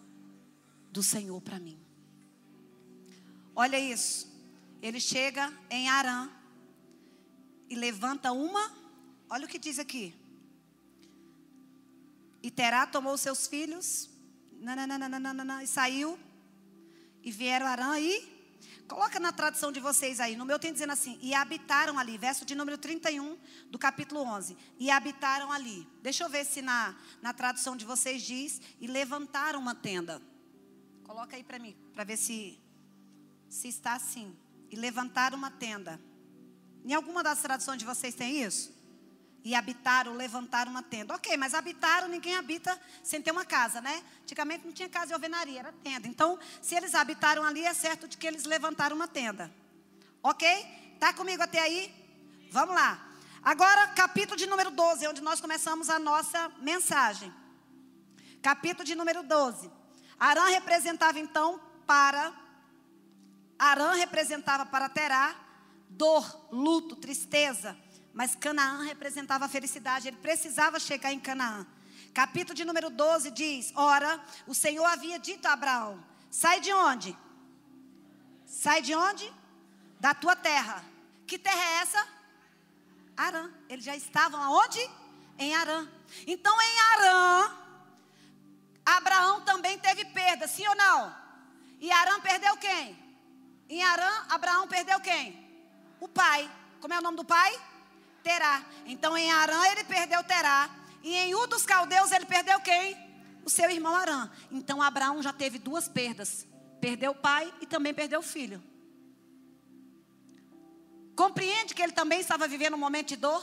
do Senhor para mim. Olha isso. Ele chega em Arã e levanta uma. Olha o que diz aqui. E Terá tomou seus filhos nananana, e saiu. E vieram Arã e Coloca na tradução de vocês aí. No meu tem dizendo assim: e habitaram ali. Verso de número 31 do capítulo 11. E habitaram ali. Deixa eu ver se na, na tradução de vocês diz: e levantaram uma tenda. Coloca aí para mim, para ver se, se está assim. E levantaram uma tenda. Em alguma das traduções de vocês tem isso? E habitaram, levantaram uma tenda. Ok, mas habitaram, ninguém habita sem ter uma casa, né? Antigamente não tinha casa de alvenaria, era tenda. Então, se eles habitaram ali, é certo de que eles levantaram uma tenda. Ok? Tá comigo até aí? Vamos lá. Agora, capítulo de número 12, onde nós começamos a nossa mensagem. Capítulo de número 12. Arã representava então para. Arã representava para Terá dor, luto, tristeza mas Canaã representava a felicidade, ele precisava chegar em Canaã. Capítulo de número 12 diz: Ora, o Senhor havia dito a Abraão: Sai de onde? Sai de onde? Da tua terra. Que terra é essa? Arã. Eles já estavam aonde? Em Arã. Então em Arã, Abraão também teve perda, sim ou não? E Arã perdeu quem? Em Arã, Abraão perdeu quem? O pai. Como é o nome do pai? Terá. Então em Arã ele perdeu Terá. E em U dos caldeus ele perdeu quem? O seu irmão Arã. Então Abraão já teve duas perdas: perdeu o pai e também perdeu o filho. Compreende que ele também estava vivendo um momento de dor?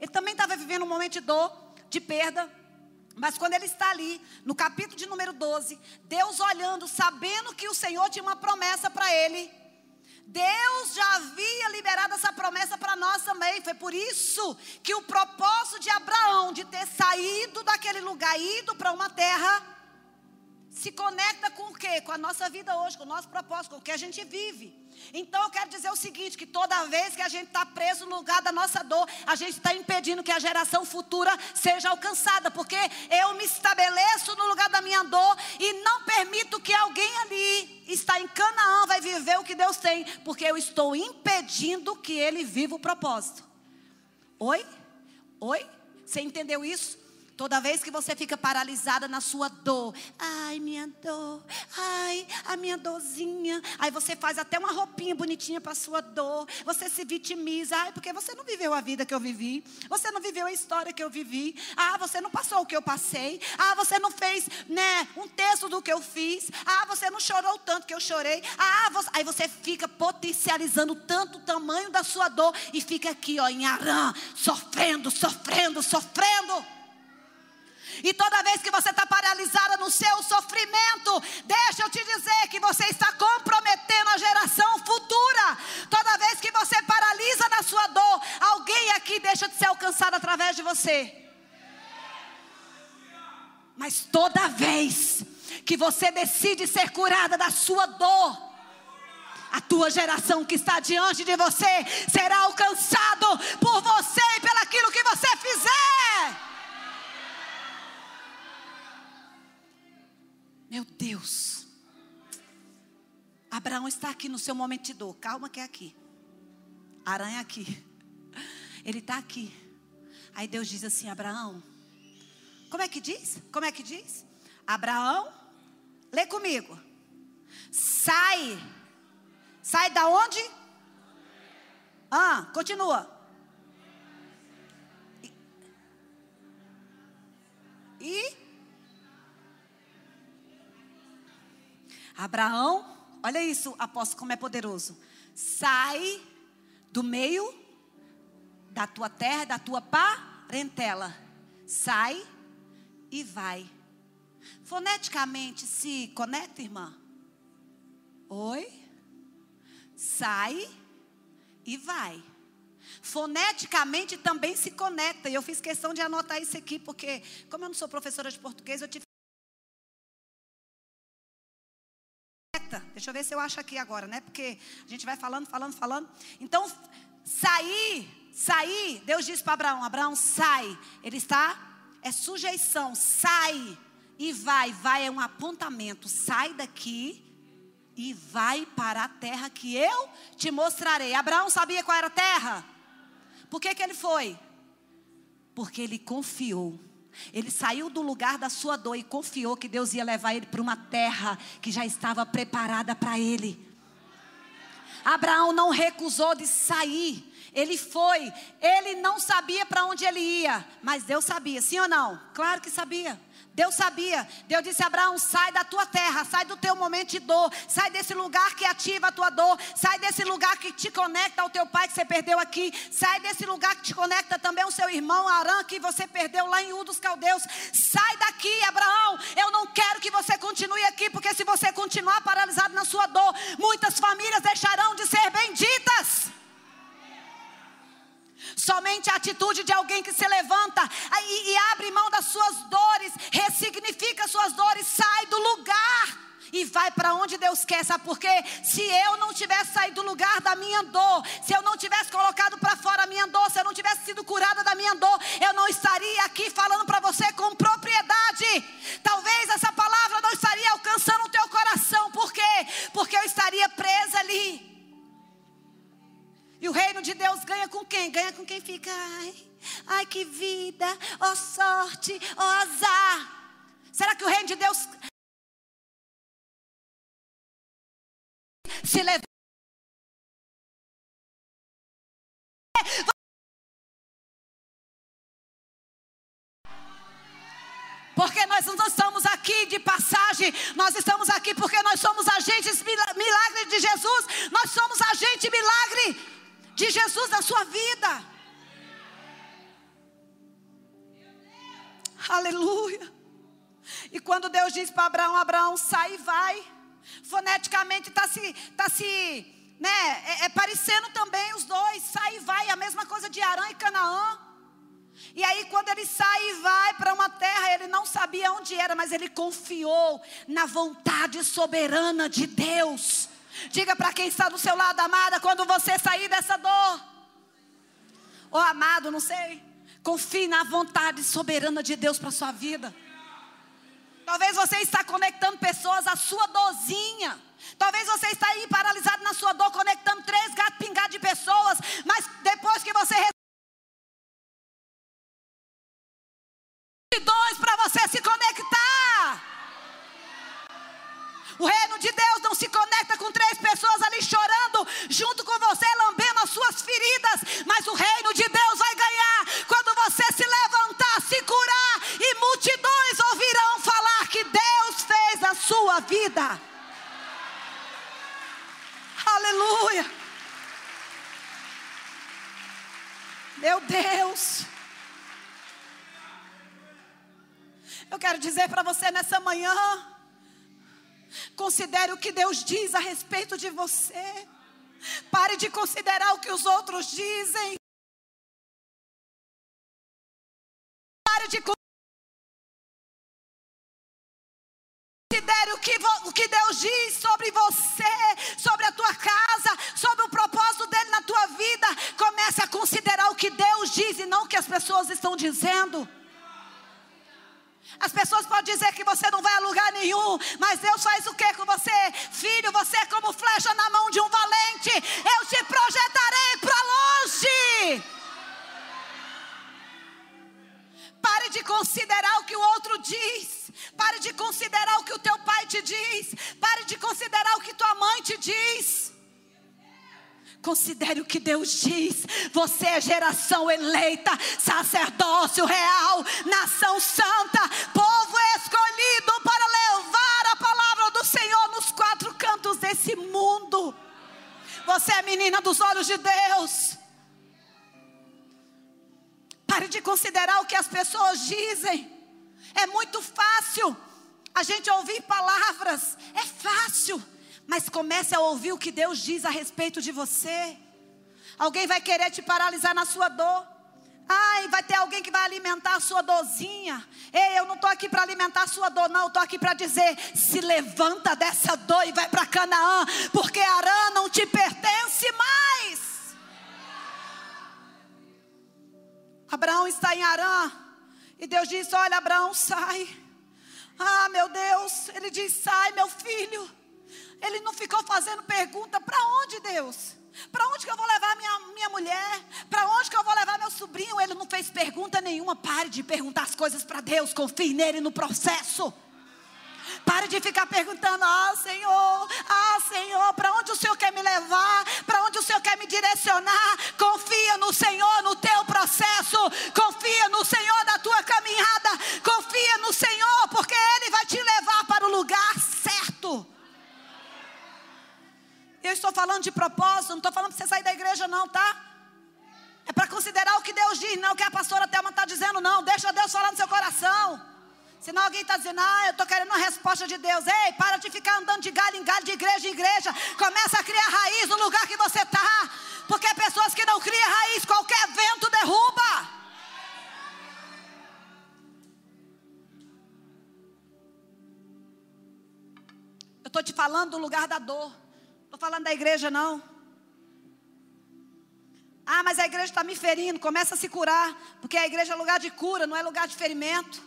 Ele também estava vivendo um momento de dor, de perda. Mas quando ele está ali, no capítulo de número 12, Deus olhando, sabendo que o Senhor tinha uma promessa para ele, Deus já havia liberado essa promessa para nós também. Foi por isso que o propósito de Abraão de ter saído daquele lugar, ido para uma terra, se conecta com o quê? Com a nossa vida hoje, com o nosso propósito, com o que a gente vive. Então eu quero dizer o seguinte: que toda vez que a gente está preso no lugar da nossa dor, a gente está impedindo que a geração futura seja alcançada, porque eu me estabeleço no lugar da minha dor e não permito que alguém ali está em Canaã vai viver o que Deus tem, porque eu estou impedindo que ele viva o propósito. Oi? Oi? Você entendeu isso? Toda vez que você fica paralisada na sua dor, ai, minha dor, ai, a minha dorzinha. Aí você faz até uma roupinha bonitinha para sua dor. Você se vitimiza, ai, porque você não viveu a vida que eu vivi. Você não viveu a história que eu vivi. Ah, você não passou o que eu passei. Ah, você não fez, né, um texto do que eu fiz. Ah, você não chorou tanto que eu chorei. Ah, você... aí você fica potencializando tanto o tamanho da sua dor e fica aqui, ó, em Arã, sofrendo, sofrendo, sofrendo. E toda vez que você está paralisada no seu sofrimento, deixa eu te dizer que você está comprometendo a geração futura. Toda vez que você paralisa na sua dor, alguém aqui deixa de ser alcançado através de você. Mas toda vez que você decide ser curada da sua dor, a tua geração que está diante de você será alcançado por você e pelo aquilo que você fizer. Meu Deus. Abraão está aqui no seu momento de dor. Calma que é aqui. Aranha aqui. Ele está aqui. Aí Deus diz assim: Abraão. Como é que diz? Como é que diz? Abraão, lê comigo. Sai. Sai da onde? Ah, continua. E Abraão, olha isso, apóstolo, como é poderoso. Sai do meio da tua terra, da tua parentela. Sai e vai. Foneticamente se conecta, irmã? Oi? Sai e vai. Foneticamente também se conecta. E eu fiz questão de anotar isso aqui, porque, como eu não sou professora de português, eu tive Deixa eu ver se eu acho aqui agora, né? Porque a gente vai falando, falando, falando. Então, sair, sair, Deus disse para Abraão: Abraão, sai. Ele está, é sujeição, sai e vai. Vai é um apontamento. Sai daqui e vai para a terra que eu te mostrarei. Abraão sabia qual era a terra? Por que, que ele foi? Porque ele confiou. Ele saiu do lugar da sua dor e confiou que Deus ia levar ele para uma terra que já estava preparada para ele. Abraão não recusou de sair. Ele foi, ele não sabia para onde ele ia, mas Deus sabia, sim ou não? Claro que sabia. Deus sabia. Deus disse a Abraão: sai da tua terra, sai do teu momento de dor, sai desse lugar que ativa a tua dor, sai desse lugar que te conecta ao teu pai que você perdeu aqui, sai desse lugar que te conecta também ao seu irmão Arã que você perdeu lá em U dos Caldeus. Sai daqui, Abraão. Eu não quero que você continue aqui, porque se você continuar paralisado na sua dor, muitas famílias deixarão de ser benditas. Somente a atitude de alguém que se levanta e, e abre mão das suas dores, ressignifica suas dores, sai do lugar e vai para onde Deus quer, sabe por quê? Se eu não tivesse saído do lugar da minha dor, se eu não tivesse colocado para fora a minha dor, se eu não tivesse sido curada da minha dor, eu não estaria aqui falando para você com propriedade. Talvez essa palavra não estaria alcançando o teu coração, por quê? Porque eu estaria presa ali. E o reino de Deus ganha com quem? Ganha com quem fica, ai, ai que vida, ó oh, sorte, ó oh, azar. Será que o reino de Deus se levanta? Porque nós não estamos aqui de passagem, nós estamos aqui porque nós somos agentes milagre de Jesus, nós somos agente milagre de Jesus na sua vida. Aleluia. E quando Deus diz para Abraão, Abraão, sai e vai. Foneticamente está se, tá se né, é, é, parecendo também os dois, sai e vai, a mesma coisa de Arã e Canaã. E aí, quando ele sai e vai para uma terra, ele não sabia onde era, mas ele confiou na vontade soberana de Deus. Diga para quem está do seu lado, amada, quando você sair dessa dor. Ou amado, não sei. Confie na vontade soberana de Deus para sua vida. Talvez você está conectando pessoas à sua dorzinha. Talvez você está aí paralisado na sua dor, conectando três gatos pingados de pessoas. Mas depois que você dois para você se conectar. O reino de Deus não se conecta com três pessoas ali chorando junto com você, lambendo as suas feridas. Mas o reino de Deus vai ganhar quando você se levantar, se curar e multidões ouvirão falar que Deus fez a sua vida. Aleluia. Meu Deus. Eu quero dizer para você nessa manhã Considere o que Deus diz a respeito de você. Pare de considerar o que os outros dizem. Pare de Considere o que, o que Deus diz sobre você, sobre a tua casa, sobre o propósito dele na tua vida. Comece a considerar o que Deus diz e não o que as pessoas estão dizendo. As pessoas podem dizer que você não vai a lugar nenhum, mas Deus faz o que com você? Filho, você é como flecha na mão de um valente. Eu te projetarei para longe. Pare de considerar o que o outro diz. Pare de considerar o que o teu pai te diz. Pare de considerar o que tua mãe te diz. Considere o que Deus diz. Você é geração eleita, sacerdócio real, nação santa, povo escolhido para levar a palavra do Senhor nos quatro cantos desse mundo. Você é menina dos olhos de Deus. Pare de considerar o que as pessoas dizem. É muito fácil a gente ouvir palavras. É fácil mas comece a ouvir o que Deus diz a respeito de você. Alguém vai querer te paralisar na sua dor. Ai, vai ter alguém que vai alimentar a sua dorzinha. Ei, eu não estou aqui para alimentar a sua dor, não. Estou aqui para dizer: se levanta dessa dor e vai para Canaã, porque Arã não te pertence mais. Abraão está em Arã. E Deus disse: Olha, Abraão, sai. Ah, meu Deus. Ele diz: Sai, meu filho. Ele não ficou fazendo pergunta: para onde, Deus? Para onde que eu vou levar minha, minha mulher? Para onde que eu vou levar meu sobrinho? Ele não fez pergunta nenhuma. Pare de perguntar as coisas para Deus. Confie nele no processo. Pare de ficar perguntando: Ah, Senhor, ah, Senhor, para onde o Senhor quer me levar? Para onde o Senhor quer me direcionar? Confia no Senhor no teu processo. Confia no Senhor na tua caminhada. Confia no Senhor, porque Ele vai te levar para o lugar certo. Eu estou falando de propósito, não estou falando para você sair da igreja, não, tá? É para considerar o que Deus diz, não o que a pastora Thelma está dizendo, não. Deixa Deus falar no seu coração. Senão alguém está dizendo, ah, eu estou querendo uma resposta de Deus. Ei, para de ficar andando de galho em galho, de igreja em igreja. Começa a criar raiz no lugar que você está. Porque pessoas que não criam raiz, qualquer vento derruba. Eu estou te falando do lugar da dor. Falando da igreja, não. Ah, mas a igreja está me ferindo. Começa a se curar. Porque a igreja é lugar de cura, não é lugar de ferimento.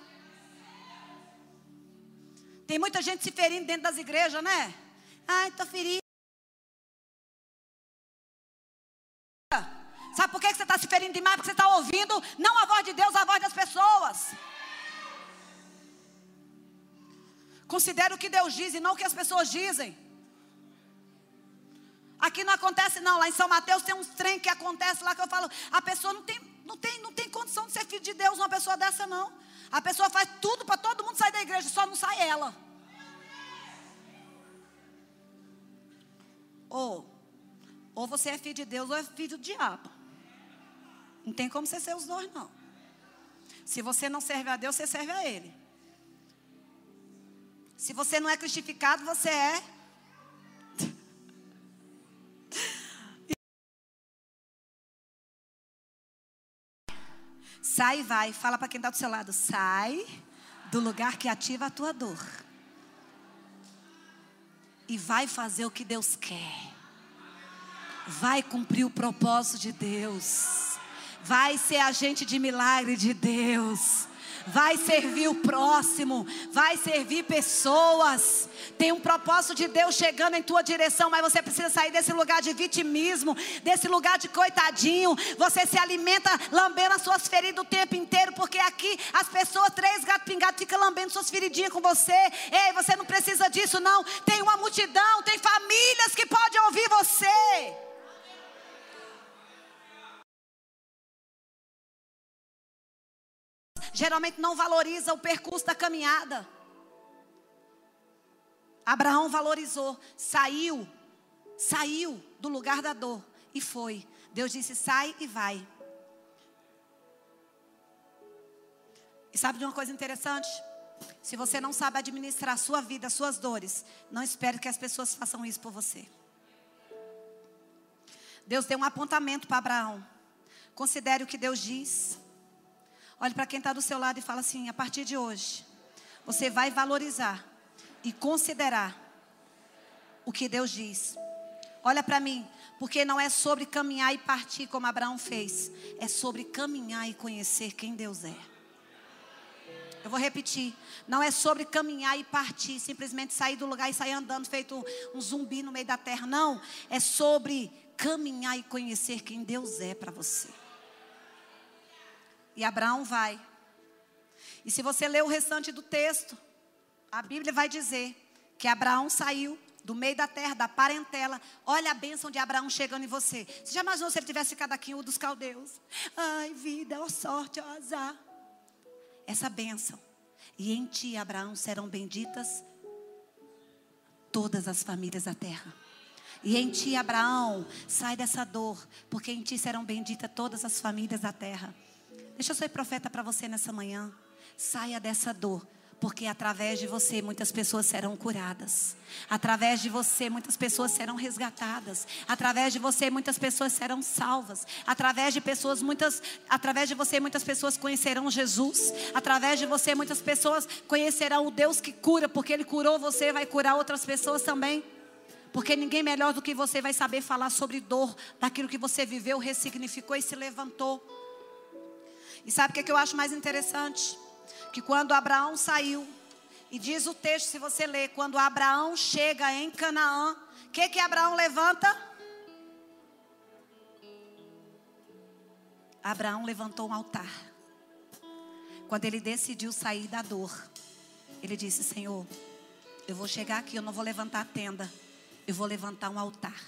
Tem muita gente se ferindo dentro das igrejas, né? Ai, estou ferindo. Sabe por que você está se ferindo demais? Porque você está ouvindo não a voz de Deus, a voz das pessoas. Considere o que Deus diz e não o que as pessoas dizem. Aqui não acontece não, lá em São Mateus tem uns trem que acontece lá que eu falo, a pessoa não tem, não tem, não tem condição de ser filho de Deus, uma pessoa dessa não. A pessoa faz tudo para todo mundo sair da igreja, só não sai ela. Ou, ou você é filho de Deus ou é filho do diabo. Não tem como você ser os dois, não. Se você não serve a Deus, você serve a Ele. Se você não é cristificado, você é Sai e vai. Fala para quem está do seu lado. Sai do lugar que ativa a tua dor. E vai fazer o que Deus quer. Vai cumprir o propósito de Deus. Vai ser agente de milagre de Deus vai servir o próximo, vai servir pessoas. Tem um propósito de Deus chegando em tua direção, mas você precisa sair desse lugar de vitimismo, desse lugar de coitadinho. Você se alimenta lambendo as suas feridas o tempo inteiro, porque aqui as pessoas, três gatos pingados, ficam lambendo suas feridinhas com você. Ei, você não precisa disso, não. Tem uma multidão, tem famílias que podem ouvir você. Geralmente não valoriza o percurso da caminhada. Abraão valorizou, saiu, saiu do lugar da dor e foi. Deus disse: sai e vai. E sabe de uma coisa interessante? Se você não sabe administrar a sua vida, as suas dores, não espere que as pessoas façam isso por você. Deus deu um apontamento para Abraão. Considere o que Deus diz. Olhe para quem está do seu lado e fala assim: a partir de hoje, você vai valorizar e considerar o que Deus diz. Olha para mim, porque não é sobre caminhar e partir como Abraão fez, é sobre caminhar e conhecer quem Deus é. Eu vou repetir. Não é sobre caminhar e partir, simplesmente sair do lugar e sair andando feito um zumbi no meio da terra. Não. É sobre caminhar e conhecer quem Deus é para você. E Abraão vai. E se você ler o restante do texto, a Bíblia vai dizer que Abraão saiu do meio da terra, da parentela. Olha a bênção de Abraão chegando em você. Você já imaginou se ele tivesse ficado aqui um dos caldeus? Ai, vida, ó sorte, ó azar. Essa bênção. E em ti, Abraão, serão benditas todas as famílias da terra. E em ti, Abraão, sai dessa dor, porque em ti serão benditas todas as famílias da terra. Deixa eu ser profeta para você nessa manhã. Saia dessa dor. Porque através de você muitas pessoas serão curadas. Através de você muitas pessoas serão resgatadas. Através de você muitas pessoas serão salvas. Através de pessoas muitas, através de você muitas pessoas conhecerão Jesus. Através de você muitas pessoas conhecerão o Deus que cura, porque ele curou você, vai curar outras pessoas também. Porque ninguém melhor do que você vai saber falar sobre dor, daquilo que você viveu, ressignificou e se levantou. E sabe o que, é que eu acho mais interessante? Que quando Abraão saiu, e diz o texto, se você ler, quando Abraão chega em Canaã, o que, que Abraão levanta? Abraão levantou um altar. Quando ele decidiu sair da dor, ele disse: Senhor, Eu vou chegar aqui, eu não vou levantar a tenda, eu vou levantar um altar.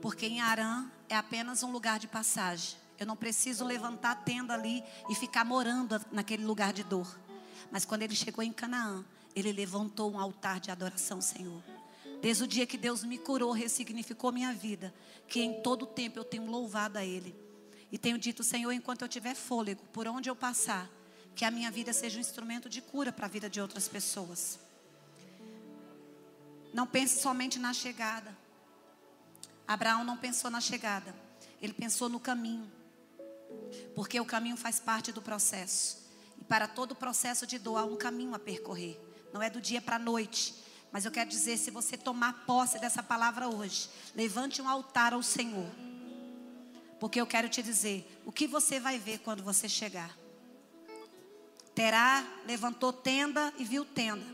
Porque em Arã é apenas um lugar de passagem. Eu não preciso levantar a tenda ali e ficar morando naquele lugar de dor. Mas quando ele chegou em Canaã, ele levantou um altar de adoração Senhor. Desde o dia que Deus me curou, ressignificou minha vida, que em todo tempo eu tenho louvado a Ele. E tenho dito, Senhor, enquanto eu tiver fôlego, por onde eu passar, que a minha vida seja um instrumento de cura para a vida de outras pessoas. Não pense somente na chegada. Abraão não pensou na chegada, ele pensou no caminho. Porque o caminho faz parte do processo. E para todo o processo de dor há um caminho a percorrer. Não é do dia para a noite. Mas eu quero dizer, se você tomar posse dessa palavra hoje, levante um altar ao Senhor. Porque eu quero te dizer, o que você vai ver quando você chegar? Terá levantou tenda e viu tenda.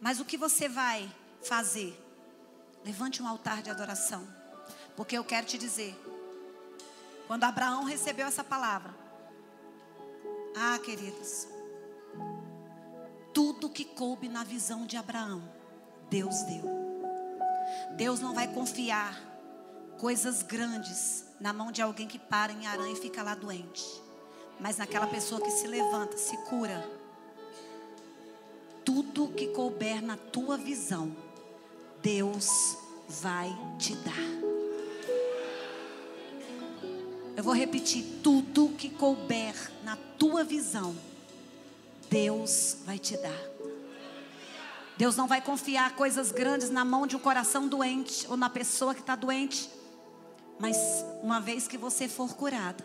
Mas o que você vai fazer? Levante um altar de adoração. Porque eu quero te dizer, quando Abraão recebeu essa palavra, ah, queridos, tudo que coube na visão de Abraão, Deus deu. Deus não vai confiar coisas grandes na mão de alguém que para em Arã e fica lá doente mas naquela pessoa que se levanta, se cura. Tudo que couber na tua visão, Deus vai te dar. Eu vou repetir: tudo que couber na tua visão, Deus vai te dar. Deus não vai confiar coisas grandes na mão de um coração doente ou na pessoa que está doente. Mas uma vez que você for curado,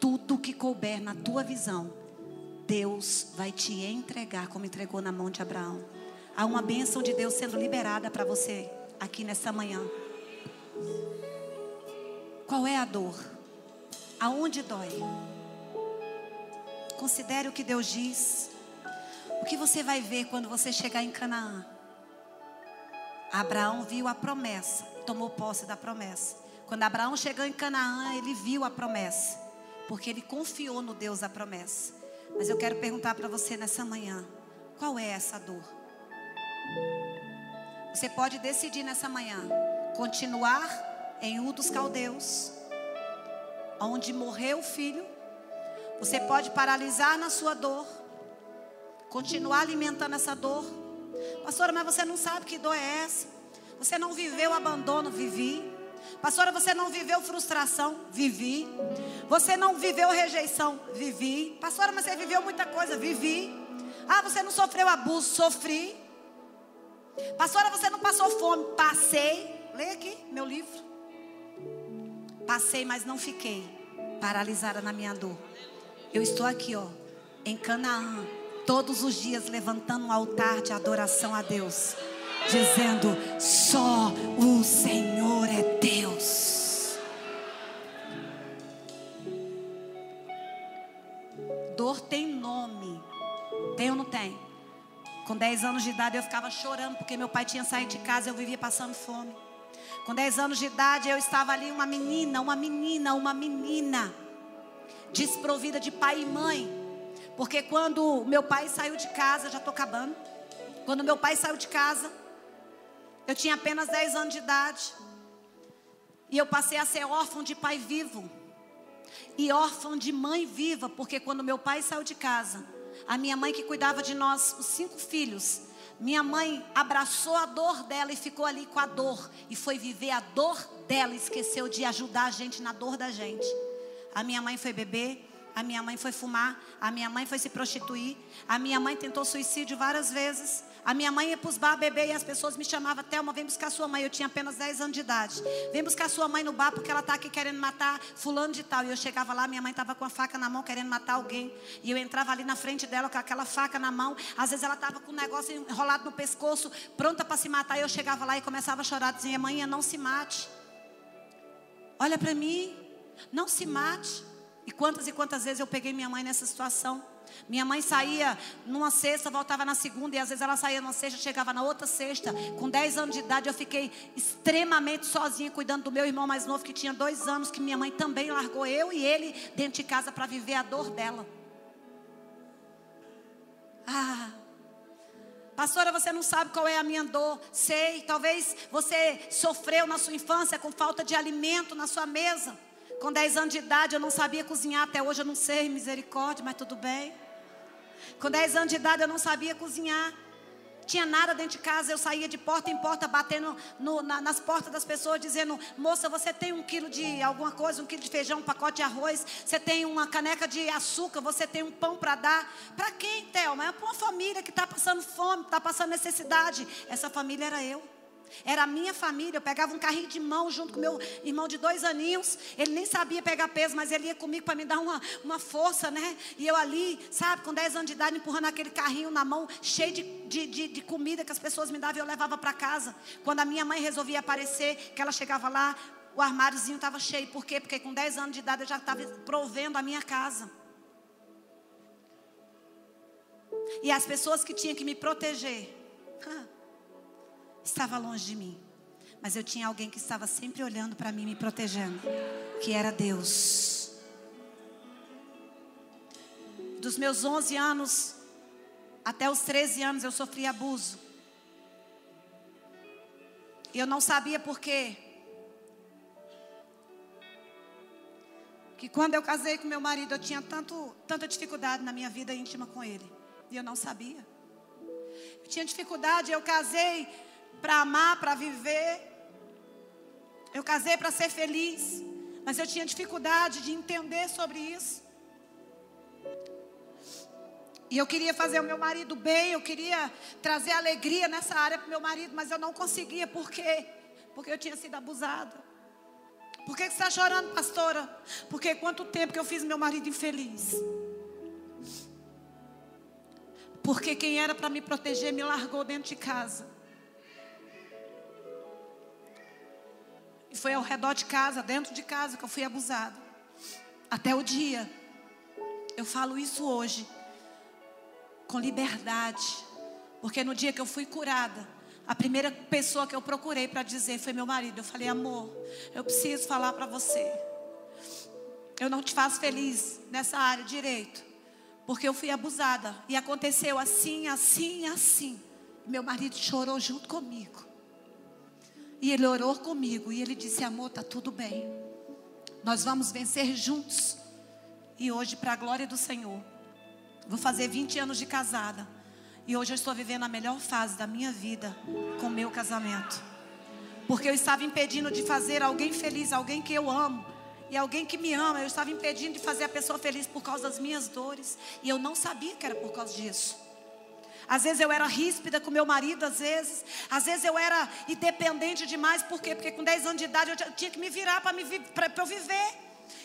tudo que couber na tua visão, Deus vai te entregar como entregou na mão de Abraão. Há uma bênção de Deus sendo liberada para você aqui nessa manhã. Qual é a dor? Aonde dói? Considere o que Deus diz. O que você vai ver quando você chegar em Canaã? Abraão viu a promessa, tomou posse da promessa. Quando Abraão chegou em Canaã, ele viu a promessa porque ele confiou no Deus da promessa. Mas eu quero perguntar para você nessa manhã: qual é essa dor? Você pode decidir nessa manhã continuar em U dos Caldeus, onde morreu o filho. Você pode paralisar na sua dor, continuar alimentando essa dor. Pastora, mas você não sabe que dor é essa? Você não viveu abandono, vivi. Pastora, você não viveu frustração? Vivi. Você não viveu rejeição? Vivi. Pastora, mas você viveu muita coisa? Vivi. Ah, você não sofreu abuso? Sofri. Pastora, você não passou fome? Passei. Leia aqui meu livro. Passei, mas não fiquei paralisada na minha dor. Eu estou aqui, ó, em Canaã, todos os dias levantando um altar de adoração a Deus dizendo: só o Senhor é Deus. Dor tem nome, tem ou não tem? Com 10 anos de idade eu ficava chorando porque meu pai tinha saído de casa e eu vivia passando fome. Com 10 anos de idade eu estava ali, uma menina, uma menina, uma menina, desprovida de pai e mãe. Porque quando meu pai saiu de casa, já estou acabando. Quando meu pai saiu de casa, eu tinha apenas 10 anos de idade. E eu passei a ser órfão de pai vivo. E órfão de mãe viva, porque quando meu pai saiu de casa, a minha mãe que cuidava de nós, os cinco filhos, minha mãe abraçou a dor dela e ficou ali com a dor. E foi viver a dor dela, esqueceu de ajudar a gente na dor da gente. A minha mãe foi beber, a minha mãe foi fumar, a minha mãe foi se prostituir, a minha mãe tentou suicídio várias vezes. A minha mãe ia para os bar beber e as pessoas me chamavam, Thelma, vem buscar sua mãe. Eu tinha apenas 10 anos de idade. Vem buscar sua mãe no bar porque ela está aqui querendo matar fulano de tal. E eu chegava lá, minha mãe estava com a faca na mão querendo matar alguém. E eu entrava ali na frente dela com aquela faca na mão. Às vezes ela estava com um negócio enrolado no pescoço, pronta para se matar. E eu chegava lá e começava a chorar, dizia, mãe, não se mate. Olha para mim, não se mate. E quantas e quantas vezes eu peguei minha mãe nessa situação. Minha mãe saía numa sexta, voltava na segunda, e às vezes ela saía numa sexta, chegava na outra sexta. Com 10 anos de idade, eu fiquei extremamente sozinha, cuidando do meu irmão mais novo, que tinha dois anos, que minha mãe também largou eu e ele dentro de casa para viver a dor dela. Ah, Pastora, você não sabe qual é a minha dor. Sei, talvez você sofreu na sua infância com falta de alimento na sua mesa. Com 10 anos de idade eu não sabia cozinhar, até hoje eu não sei, misericórdia, mas tudo bem. Com 10 anos de idade eu não sabia cozinhar tinha nada dentro de casa, eu saía de porta em porta, batendo no, na, nas portas das pessoas, dizendo: Moça, você tem um quilo de alguma coisa, um quilo de feijão, um pacote de arroz, você tem uma caneca de açúcar, você tem um pão para dar. Para quem, Thelma? É para uma família que está passando fome, está passando necessidade. Essa família era eu. Era a minha família. Eu pegava um carrinho de mão junto com meu irmão de dois aninhos. Ele nem sabia pegar peso, mas ele ia comigo para me dar uma, uma força, né? E eu ali, sabe, com 10 anos de idade, empurrando aquele carrinho na mão, cheio de, de, de, de comida que as pessoas me davam e eu levava para casa. Quando a minha mãe resolvia aparecer, que ela chegava lá, o armáriozinho estava cheio. Por quê? Porque com 10 anos de idade eu já estava provendo a minha casa. E as pessoas que tinham que me proteger estava longe de mim. Mas eu tinha alguém que estava sempre olhando para mim, me protegendo, que era Deus. Dos meus 11 anos até os 13 anos eu sofri abuso. E eu não sabia por quê. Que quando eu casei com meu marido, eu tinha tanto, tanta dificuldade na minha vida íntima com ele. E eu não sabia. Eu tinha dificuldade, eu casei para amar, para viver. Eu casei para ser feliz, mas eu tinha dificuldade de entender sobre isso. E eu queria fazer o meu marido bem, eu queria trazer alegria nessa área para o meu marido, mas eu não conseguia, por quê? Porque eu tinha sido abusada. Por que você está chorando, pastora? Porque quanto tempo que eu fiz meu marido infeliz? Porque quem era para me proteger me largou dentro de casa. E foi ao redor de casa, dentro de casa, que eu fui abusada. Até o dia. Eu falo isso hoje. Com liberdade. Porque no dia que eu fui curada, a primeira pessoa que eu procurei para dizer foi meu marido. Eu falei, amor, eu preciso falar para você. Eu não te faço feliz nessa área direito. Porque eu fui abusada. E aconteceu assim, assim, assim. Meu marido chorou junto comigo. E ele orou comigo e ele disse: Amor, tá tudo bem. Nós vamos vencer juntos. E hoje, para a glória do Senhor, vou fazer 20 anos de casada. E hoje eu estou vivendo a melhor fase da minha vida com o meu casamento. Porque eu estava impedindo de fazer alguém feliz, alguém que eu amo. E alguém que me ama, eu estava impedindo de fazer a pessoa feliz por causa das minhas dores. E eu não sabia que era por causa disso. Às vezes eu era ríspida com meu marido, às vezes. Às vezes eu era independente demais. Por quê? Porque com 10 anos de idade eu tinha que me virar para eu viver.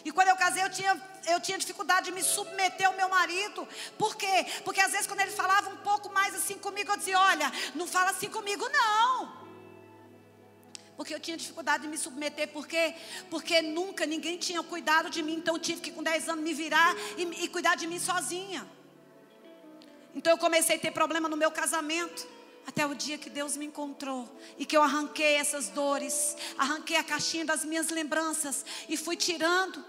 E quando eu casei, eu tinha, eu tinha dificuldade de me submeter ao meu marido. Por quê? Porque às vezes quando ele falava um pouco mais assim comigo, eu dizia: Olha, não fala assim comigo, não. Porque eu tinha dificuldade de me submeter. Por quê? Porque nunca ninguém tinha cuidado de mim. Então eu tive que, com 10 anos, me virar e, e cuidar de mim sozinha. Então eu comecei a ter problema no meu casamento. Até o dia que Deus me encontrou e que eu arranquei essas dores, arranquei a caixinha das minhas lembranças e fui tirando.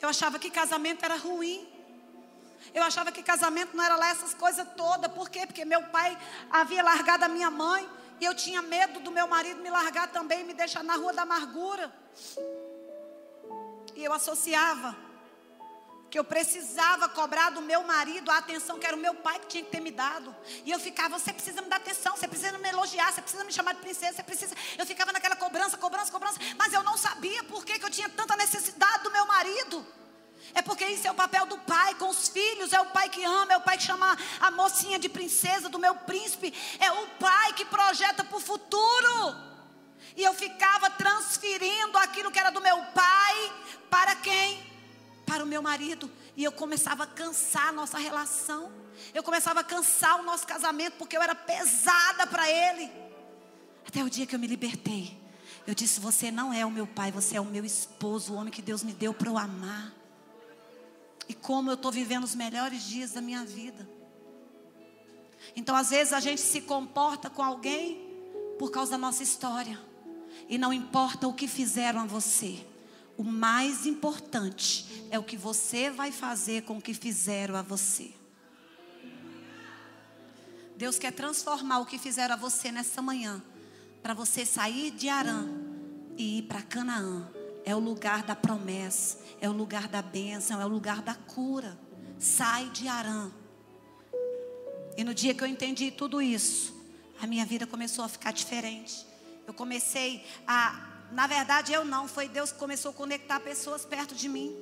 Eu achava que casamento era ruim. Eu achava que casamento não era lá essas coisas todas. Por quê? Porque meu pai havia largado a minha mãe e eu tinha medo do meu marido me largar também e me deixar na rua da amargura. E eu associava que eu precisava cobrar do meu marido a atenção que era o meu pai que tinha que ter me dado. E eu ficava, você precisa me dar atenção, você precisa me elogiar, você precisa me chamar de princesa, você precisa. Eu ficava naquela cobrança, cobrança, cobrança, mas eu não sabia por que, que eu tinha tanta necessidade do meu marido. É porque isso é o papel do pai com os filhos. É o pai que ama, é o pai que chama a mocinha de princesa, do meu príncipe. É o pai que projeta para o futuro. E eu ficava transferindo aquilo que era do meu pai para quem? Para o meu marido. E eu começava a cansar a nossa relação. Eu começava a cansar o nosso casamento porque eu era pesada para ele. Até o dia que eu me libertei. Eu disse: Você não é o meu pai, você é o meu esposo, o homem que Deus me deu para eu amar. E como eu estou vivendo os melhores dias da minha vida. Então, às vezes, a gente se comporta com alguém por causa da nossa história. E não importa o que fizeram a você. O mais importante é o que você vai fazer com o que fizeram a você. Deus quer transformar o que fizeram a você nessa manhã, para você sair de Arã e ir para Canaã. É o lugar da promessa, é o lugar da bênção, é o lugar da cura. Sai de Arã. E no dia que eu entendi tudo isso, a minha vida começou a ficar diferente. Eu comecei a, na verdade eu não, foi Deus que começou a conectar pessoas perto de mim.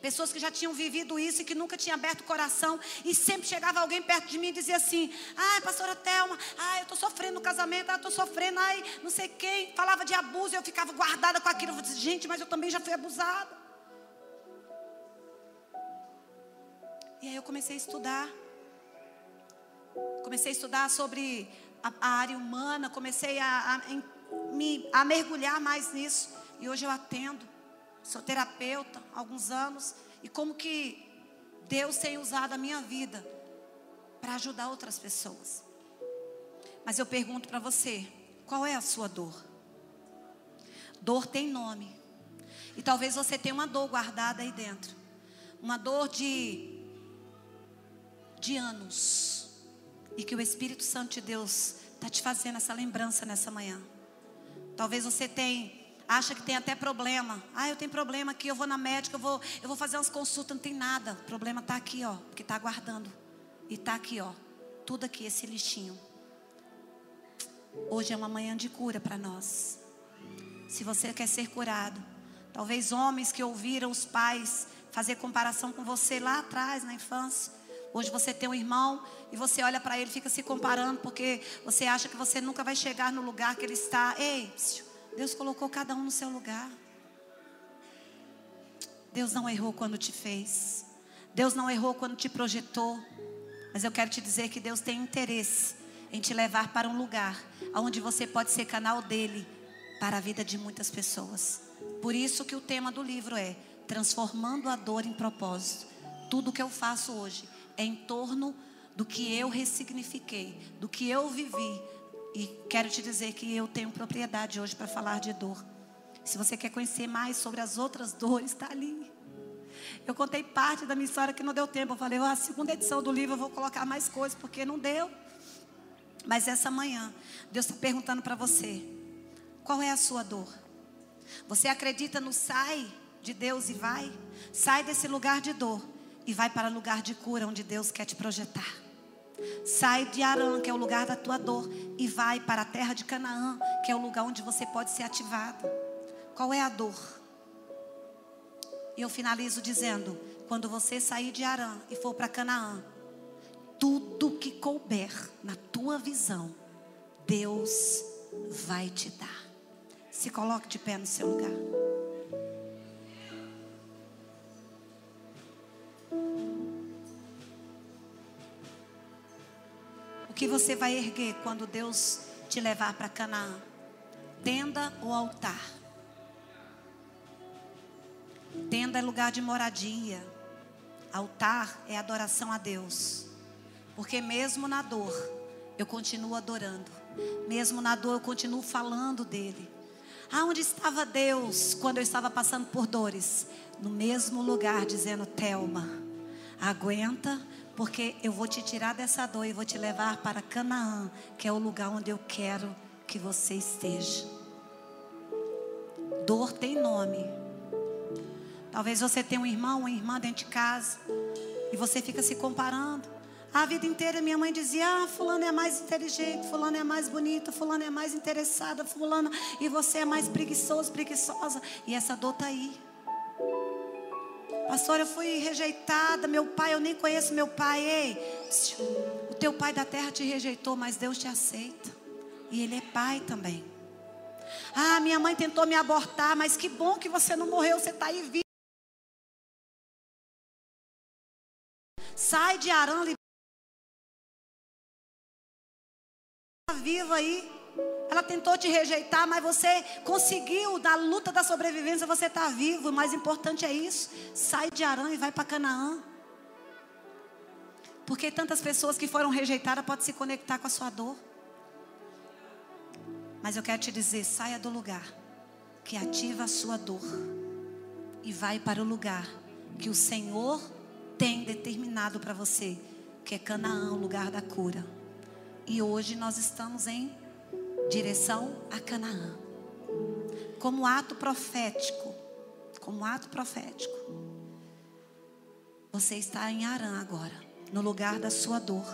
Pessoas que já tinham vivido isso e que nunca tinham aberto o coração. E sempre chegava alguém perto de mim e dizia assim: Ai, pastora Thelma, ai, eu estou sofrendo no casamento, ai, eu estou sofrendo, ai, não sei quem. Falava de abuso e eu ficava guardada com aquilo. Eu disse, gente, mas eu também já fui abusada. E aí eu comecei a estudar. Comecei a estudar sobre a, a área humana, comecei a, a, me, a mergulhar mais nisso. E hoje eu atendo sou terapeuta há alguns anos e como que Deus tem usado a minha vida para ajudar outras pessoas. Mas eu pergunto para você, qual é a sua dor? Dor tem nome. E talvez você tenha uma dor guardada aí dentro. Uma dor de de anos. E que o Espírito Santo de Deus está te fazendo essa lembrança nessa manhã. Talvez você tenha acha que tem até problema. Ah, eu tenho problema aqui, eu vou na médica, eu vou, eu vou fazer umas consultas, não tem nada. O problema está aqui, ó, porque está aguardando. E está aqui, ó, tudo aqui, esse lixinho. Hoje é uma manhã de cura para nós. Se você quer ser curado, talvez homens que ouviram os pais fazer comparação com você lá atrás, na infância. Hoje você tem um irmão e você olha para ele fica se comparando porque você acha que você nunca vai chegar no lugar que ele está. Ei, Deus colocou cada um no seu lugar. Deus não errou quando te fez. Deus não errou quando te projetou. Mas eu quero te dizer que Deus tem interesse em te levar para um lugar onde você pode ser canal dele para a vida de muitas pessoas. Por isso que o tema do livro é transformando a dor em propósito. Tudo que eu faço hoje é em torno do que eu ressignifiquei, do que eu vivi, e quero te dizer que eu tenho propriedade hoje para falar de dor. Se você quer conhecer mais sobre as outras dores, está ali. Eu contei parte da minha história que não deu tempo. Eu falei, oh, a segunda edição do livro eu vou colocar mais coisas, porque não deu. Mas essa manhã, Deus está perguntando para você: qual é a sua dor? Você acredita no sai de Deus e vai? Sai desse lugar de dor e vai para o lugar de cura onde Deus quer te projetar. Sai de Arã, que é o lugar da tua dor, e vai para a terra de Canaã, que é o lugar onde você pode ser ativado. Qual é a dor? E eu finalizo dizendo: quando você sair de Arã e for para Canaã, tudo que couber na tua visão, Deus vai te dar. Se coloque de pé no seu lugar. Que você vai erguer quando Deus te levar para Canaã? Tenda ou altar? Tenda é lugar de moradia. Altar é adoração a Deus. Porque mesmo na dor, eu continuo adorando. Mesmo na dor, eu continuo falando dele. Aonde estava Deus quando eu estava passando por dores? No mesmo lugar, dizendo: Telma, aguenta, porque eu vou te tirar dessa dor e vou te levar para Canaã, que é o lugar onde eu quero que você esteja. Dor tem nome. Talvez você tenha um irmão, uma irmã dentro de casa e você fica se comparando. A vida inteira minha mãe dizia: "Ah, fulano é mais inteligente, fulano é mais bonito, fulano é mais interessada, fulano e você é mais preguiçoso, preguiçosa". E essa dor tá aí. Pastor, eu fui rejeitada. Meu pai, eu nem conheço meu pai. Ei, o teu pai da terra te rejeitou, mas Deus te aceita. E Ele é pai também. Ah, minha mãe tentou me abortar, mas que bom que você não morreu, você está aí vivo. Sai de Arã, viva aí. Ela tentou te rejeitar, mas você conseguiu, na luta da sobrevivência, você está vivo. O mais importante é isso. Sai de Arã e vai para Canaã. Porque tantas pessoas que foram rejeitadas podem se conectar com a sua dor. Mas eu quero te dizer: saia do lugar que ativa a sua dor e vai para o lugar que o Senhor tem determinado para você, que é Canaã, o lugar da cura. E hoje nós estamos em direção a Canaã. Como ato profético, como ato profético. Você está em Arã agora, no lugar da sua dor.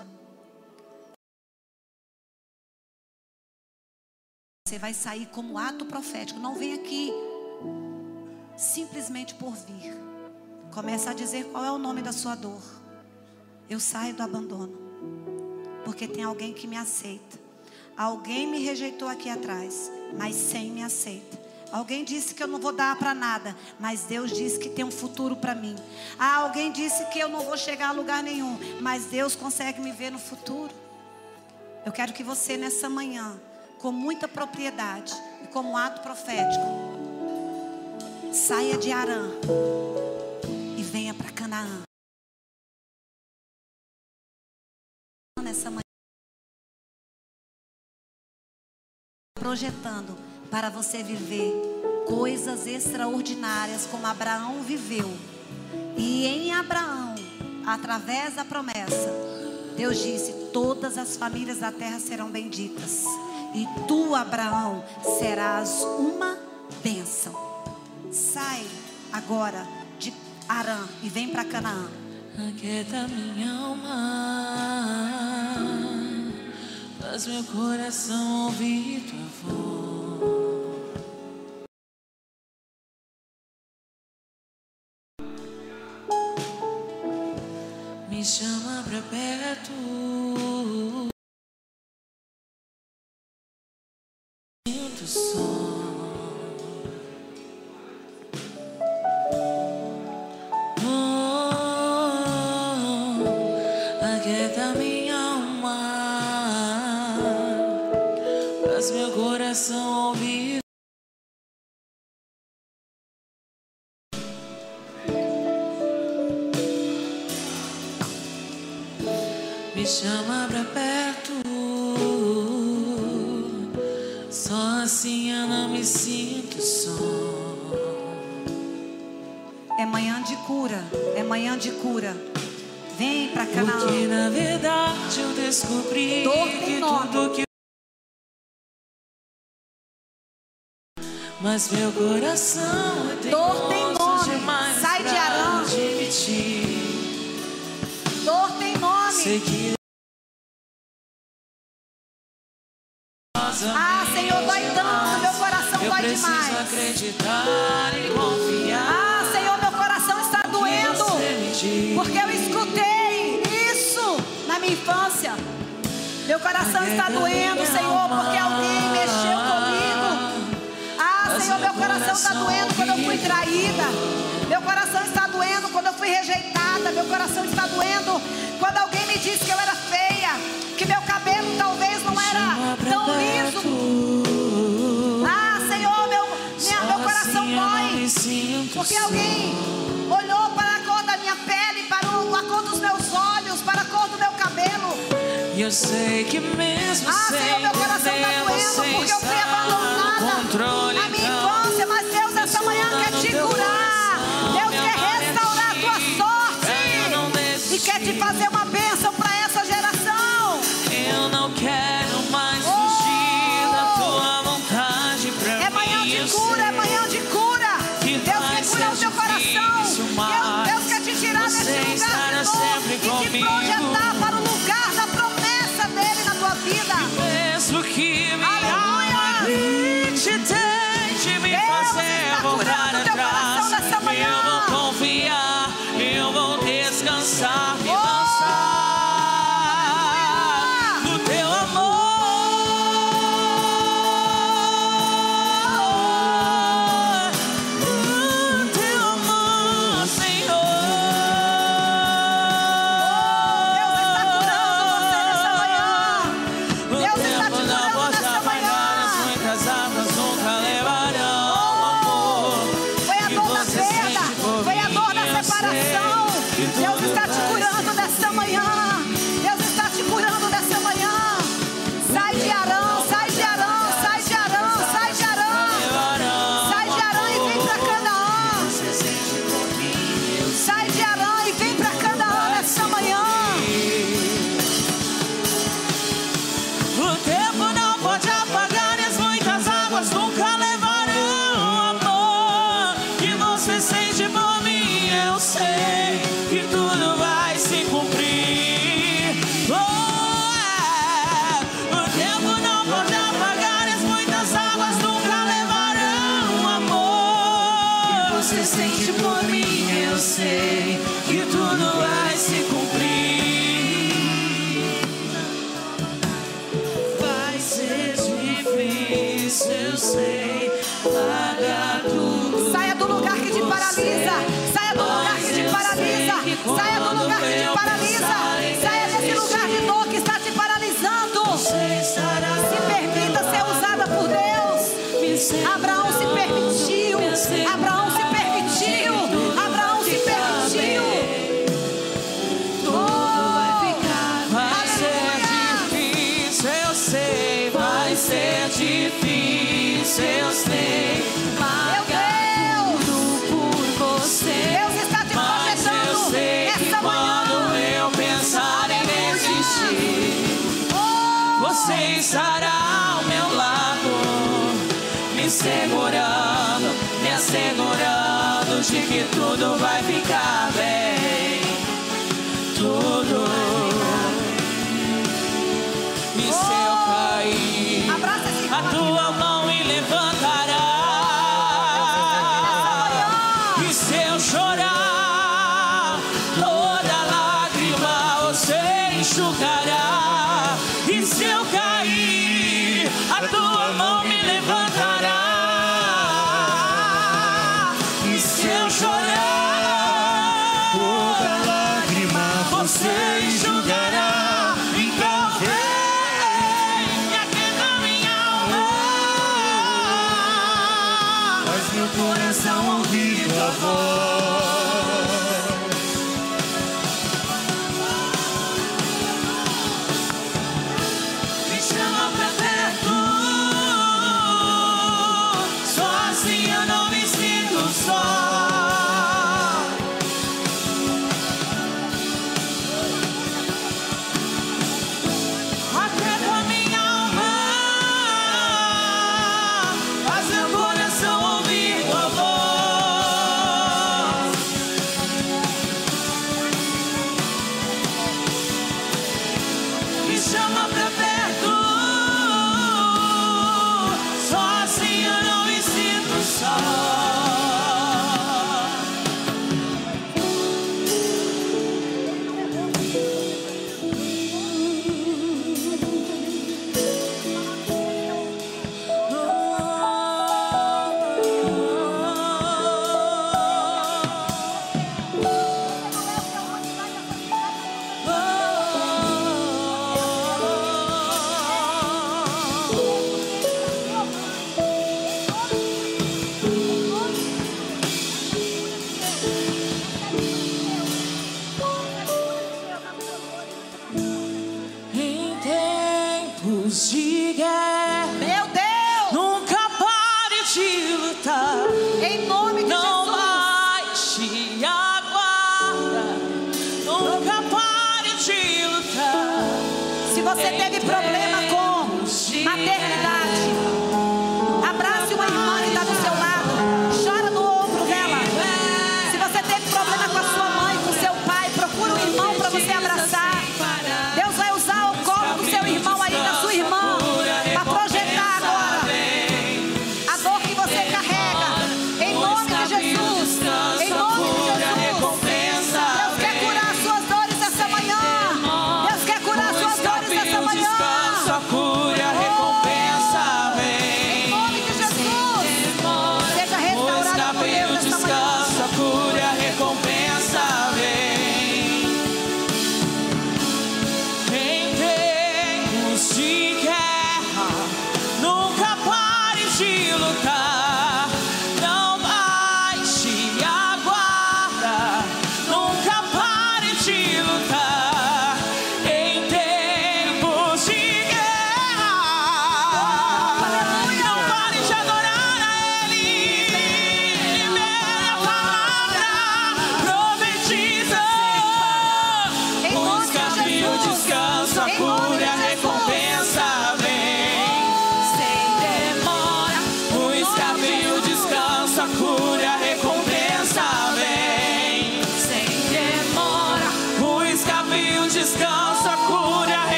Você vai sair como ato profético. Não vem aqui simplesmente por vir. Começa a dizer qual é o nome da sua dor. Eu saio do abandono. Porque tem alguém que me aceita. Alguém me rejeitou aqui atrás, mas sem me aceita. Alguém disse que eu não vou dar para nada, mas Deus disse que tem um futuro para mim. Ah, alguém disse que eu não vou chegar a lugar nenhum, mas Deus consegue me ver no futuro. Eu quero que você nessa manhã, com muita propriedade e como ato profético, saia de Arã e venha para Canaã. Projetando para você viver coisas extraordinárias como Abraão viveu. E em Abraão, através da promessa, Deus disse: Todas as famílias da terra serão benditas, e tu, Abraão, serás uma bênção. Sai agora de Arã e vem para Canaã. Aquieta minha alma, faz meu coração ouvir tua voz. me chama pra perto. Sinto som. De cura. Vem pra Canaã. Porque na verdade eu descobri Dor que nome. tudo que mas meu coração é Dor tem nome. demais Sai de pra Arã. admitir. Dor tem nome. Sei que Ah, Senhor, dói tanto, meu coração eu dói preciso demais. acreditar e confiar. Diz. Porque eu escutei isso na minha infância. Meu coração está doendo, Senhor, porque alguém mexeu comigo. Ah, Senhor, meu coração está doendo quando eu fui traída. Meu coração está doendo quando eu fui rejeitada. Meu coração está doendo quando alguém me disse que eu era feia, que meu cabelo talvez não era tão liso. Ah, Senhor, meu, minha, meu coração dói. Porque alguém dos meus olhos, para a cor do meu cabelo. E eu sei que mesmo Ah, sem Senhor, meu coração está doendo porque eu fui abandonada controle. na minha então. infância. Mas Deus, essa manhã quer te curar. Deus quer restaurar a tua sorte e quer te fazer uma me segurando, me assegurando de que tudo vai ficar bem.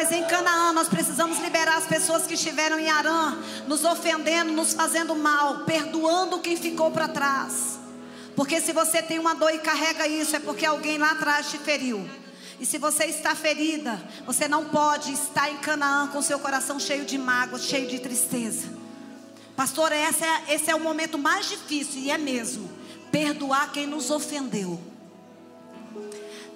Mas em Canaã nós precisamos liberar as pessoas que estiveram em Arã, nos ofendendo, nos fazendo mal, perdoando quem ficou para trás. Porque se você tem uma dor e carrega isso, é porque alguém lá atrás te feriu. E se você está ferida, você não pode estar em Canaã com seu coração cheio de mágoa, cheio de tristeza. Pastor, esse é, esse é o momento mais difícil, e é mesmo. Perdoar quem nos ofendeu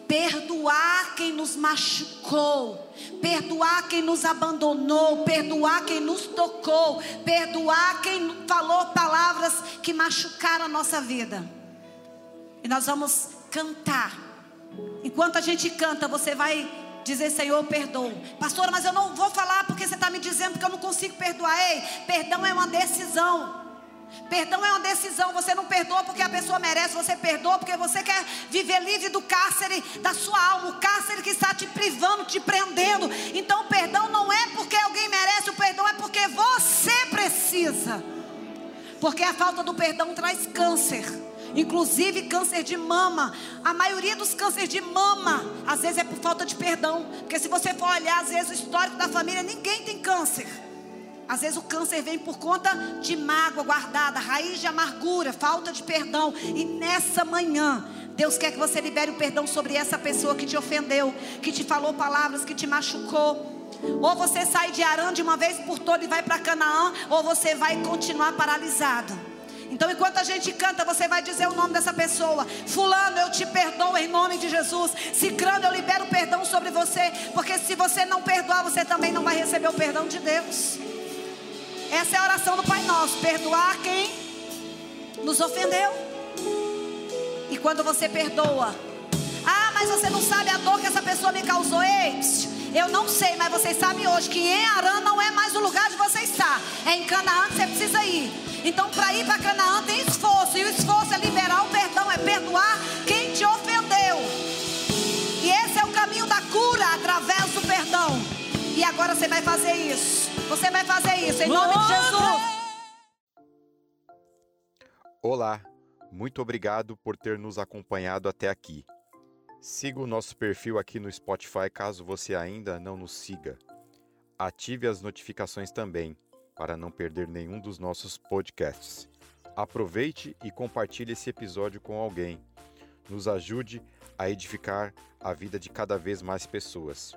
perdoar quem nos machucou, perdoar quem nos abandonou, perdoar quem nos tocou, perdoar quem falou palavras que machucaram a nossa vida. E nós vamos cantar. Enquanto a gente canta, você vai dizer: Senhor, perdoa. Pastor, mas eu não vou falar porque você está me dizendo que eu não consigo perdoar. Ei, perdão é uma decisão. Perdão é uma decisão. Você não perdoa porque a pessoa merece, você perdoa porque você quer viver livre do cárcere da sua alma, o cárcere que está te privando, te prendendo. Então, o perdão não é porque alguém merece, o perdão é porque você precisa. Porque a falta do perdão traz câncer. Inclusive câncer de mama. A maioria dos cânceres de mama, às vezes é por falta de perdão. Porque se você for olhar, às vezes, o histórico da família, ninguém tem câncer. Às vezes o câncer vem por conta de mágoa guardada, raiz de amargura, falta de perdão. E nessa manhã, Deus quer que você libere o perdão sobre essa pessoa que te ofendeu, que te falou palavras, que te machucou. Ou você sai de Arã de uma vez por todas e vai para Canaã, ou você vai continuar paralisado. Então, enquanto a gente canta, você vai dizer o nome dessa pessoa. Fulano, eu te perdoo em nome de Jesus. Cicrano, eu libero perdão sobre você. Porque se você não perdoar, você também não vai receber o perdão de Deus. Essa é a oração do Pai Nosso: perdoar quem nos ofendeu. E quando você perdoa, ah, mas você não sabe a dor que essa pessoa me causou. Ei, eu não sei, mas vocês sabem hoje que em Arã não é mais o lugar de você estar. É em Canaã que você precisa ir. Então, para ir para Canaã tem esforço. E o esforço é liberar o perdão, é perdoar quem te ofendeu. E esse é o caminho da cura através do perdão. E agora você vai fazer isso. Você vai fazer isso em nome de Jesus. Olá, muito obrigado por ter nos acompanhado até aqui. Siga o nosso perfil aqui no Spotify caso você ainda não nos siga. Ative as notificações também para não perder nenhum dos nossos podcasts. Aproveite e compartilhe esse episódio com alguém. Nos ajude a edificar a vida de cada vez mais pessoas.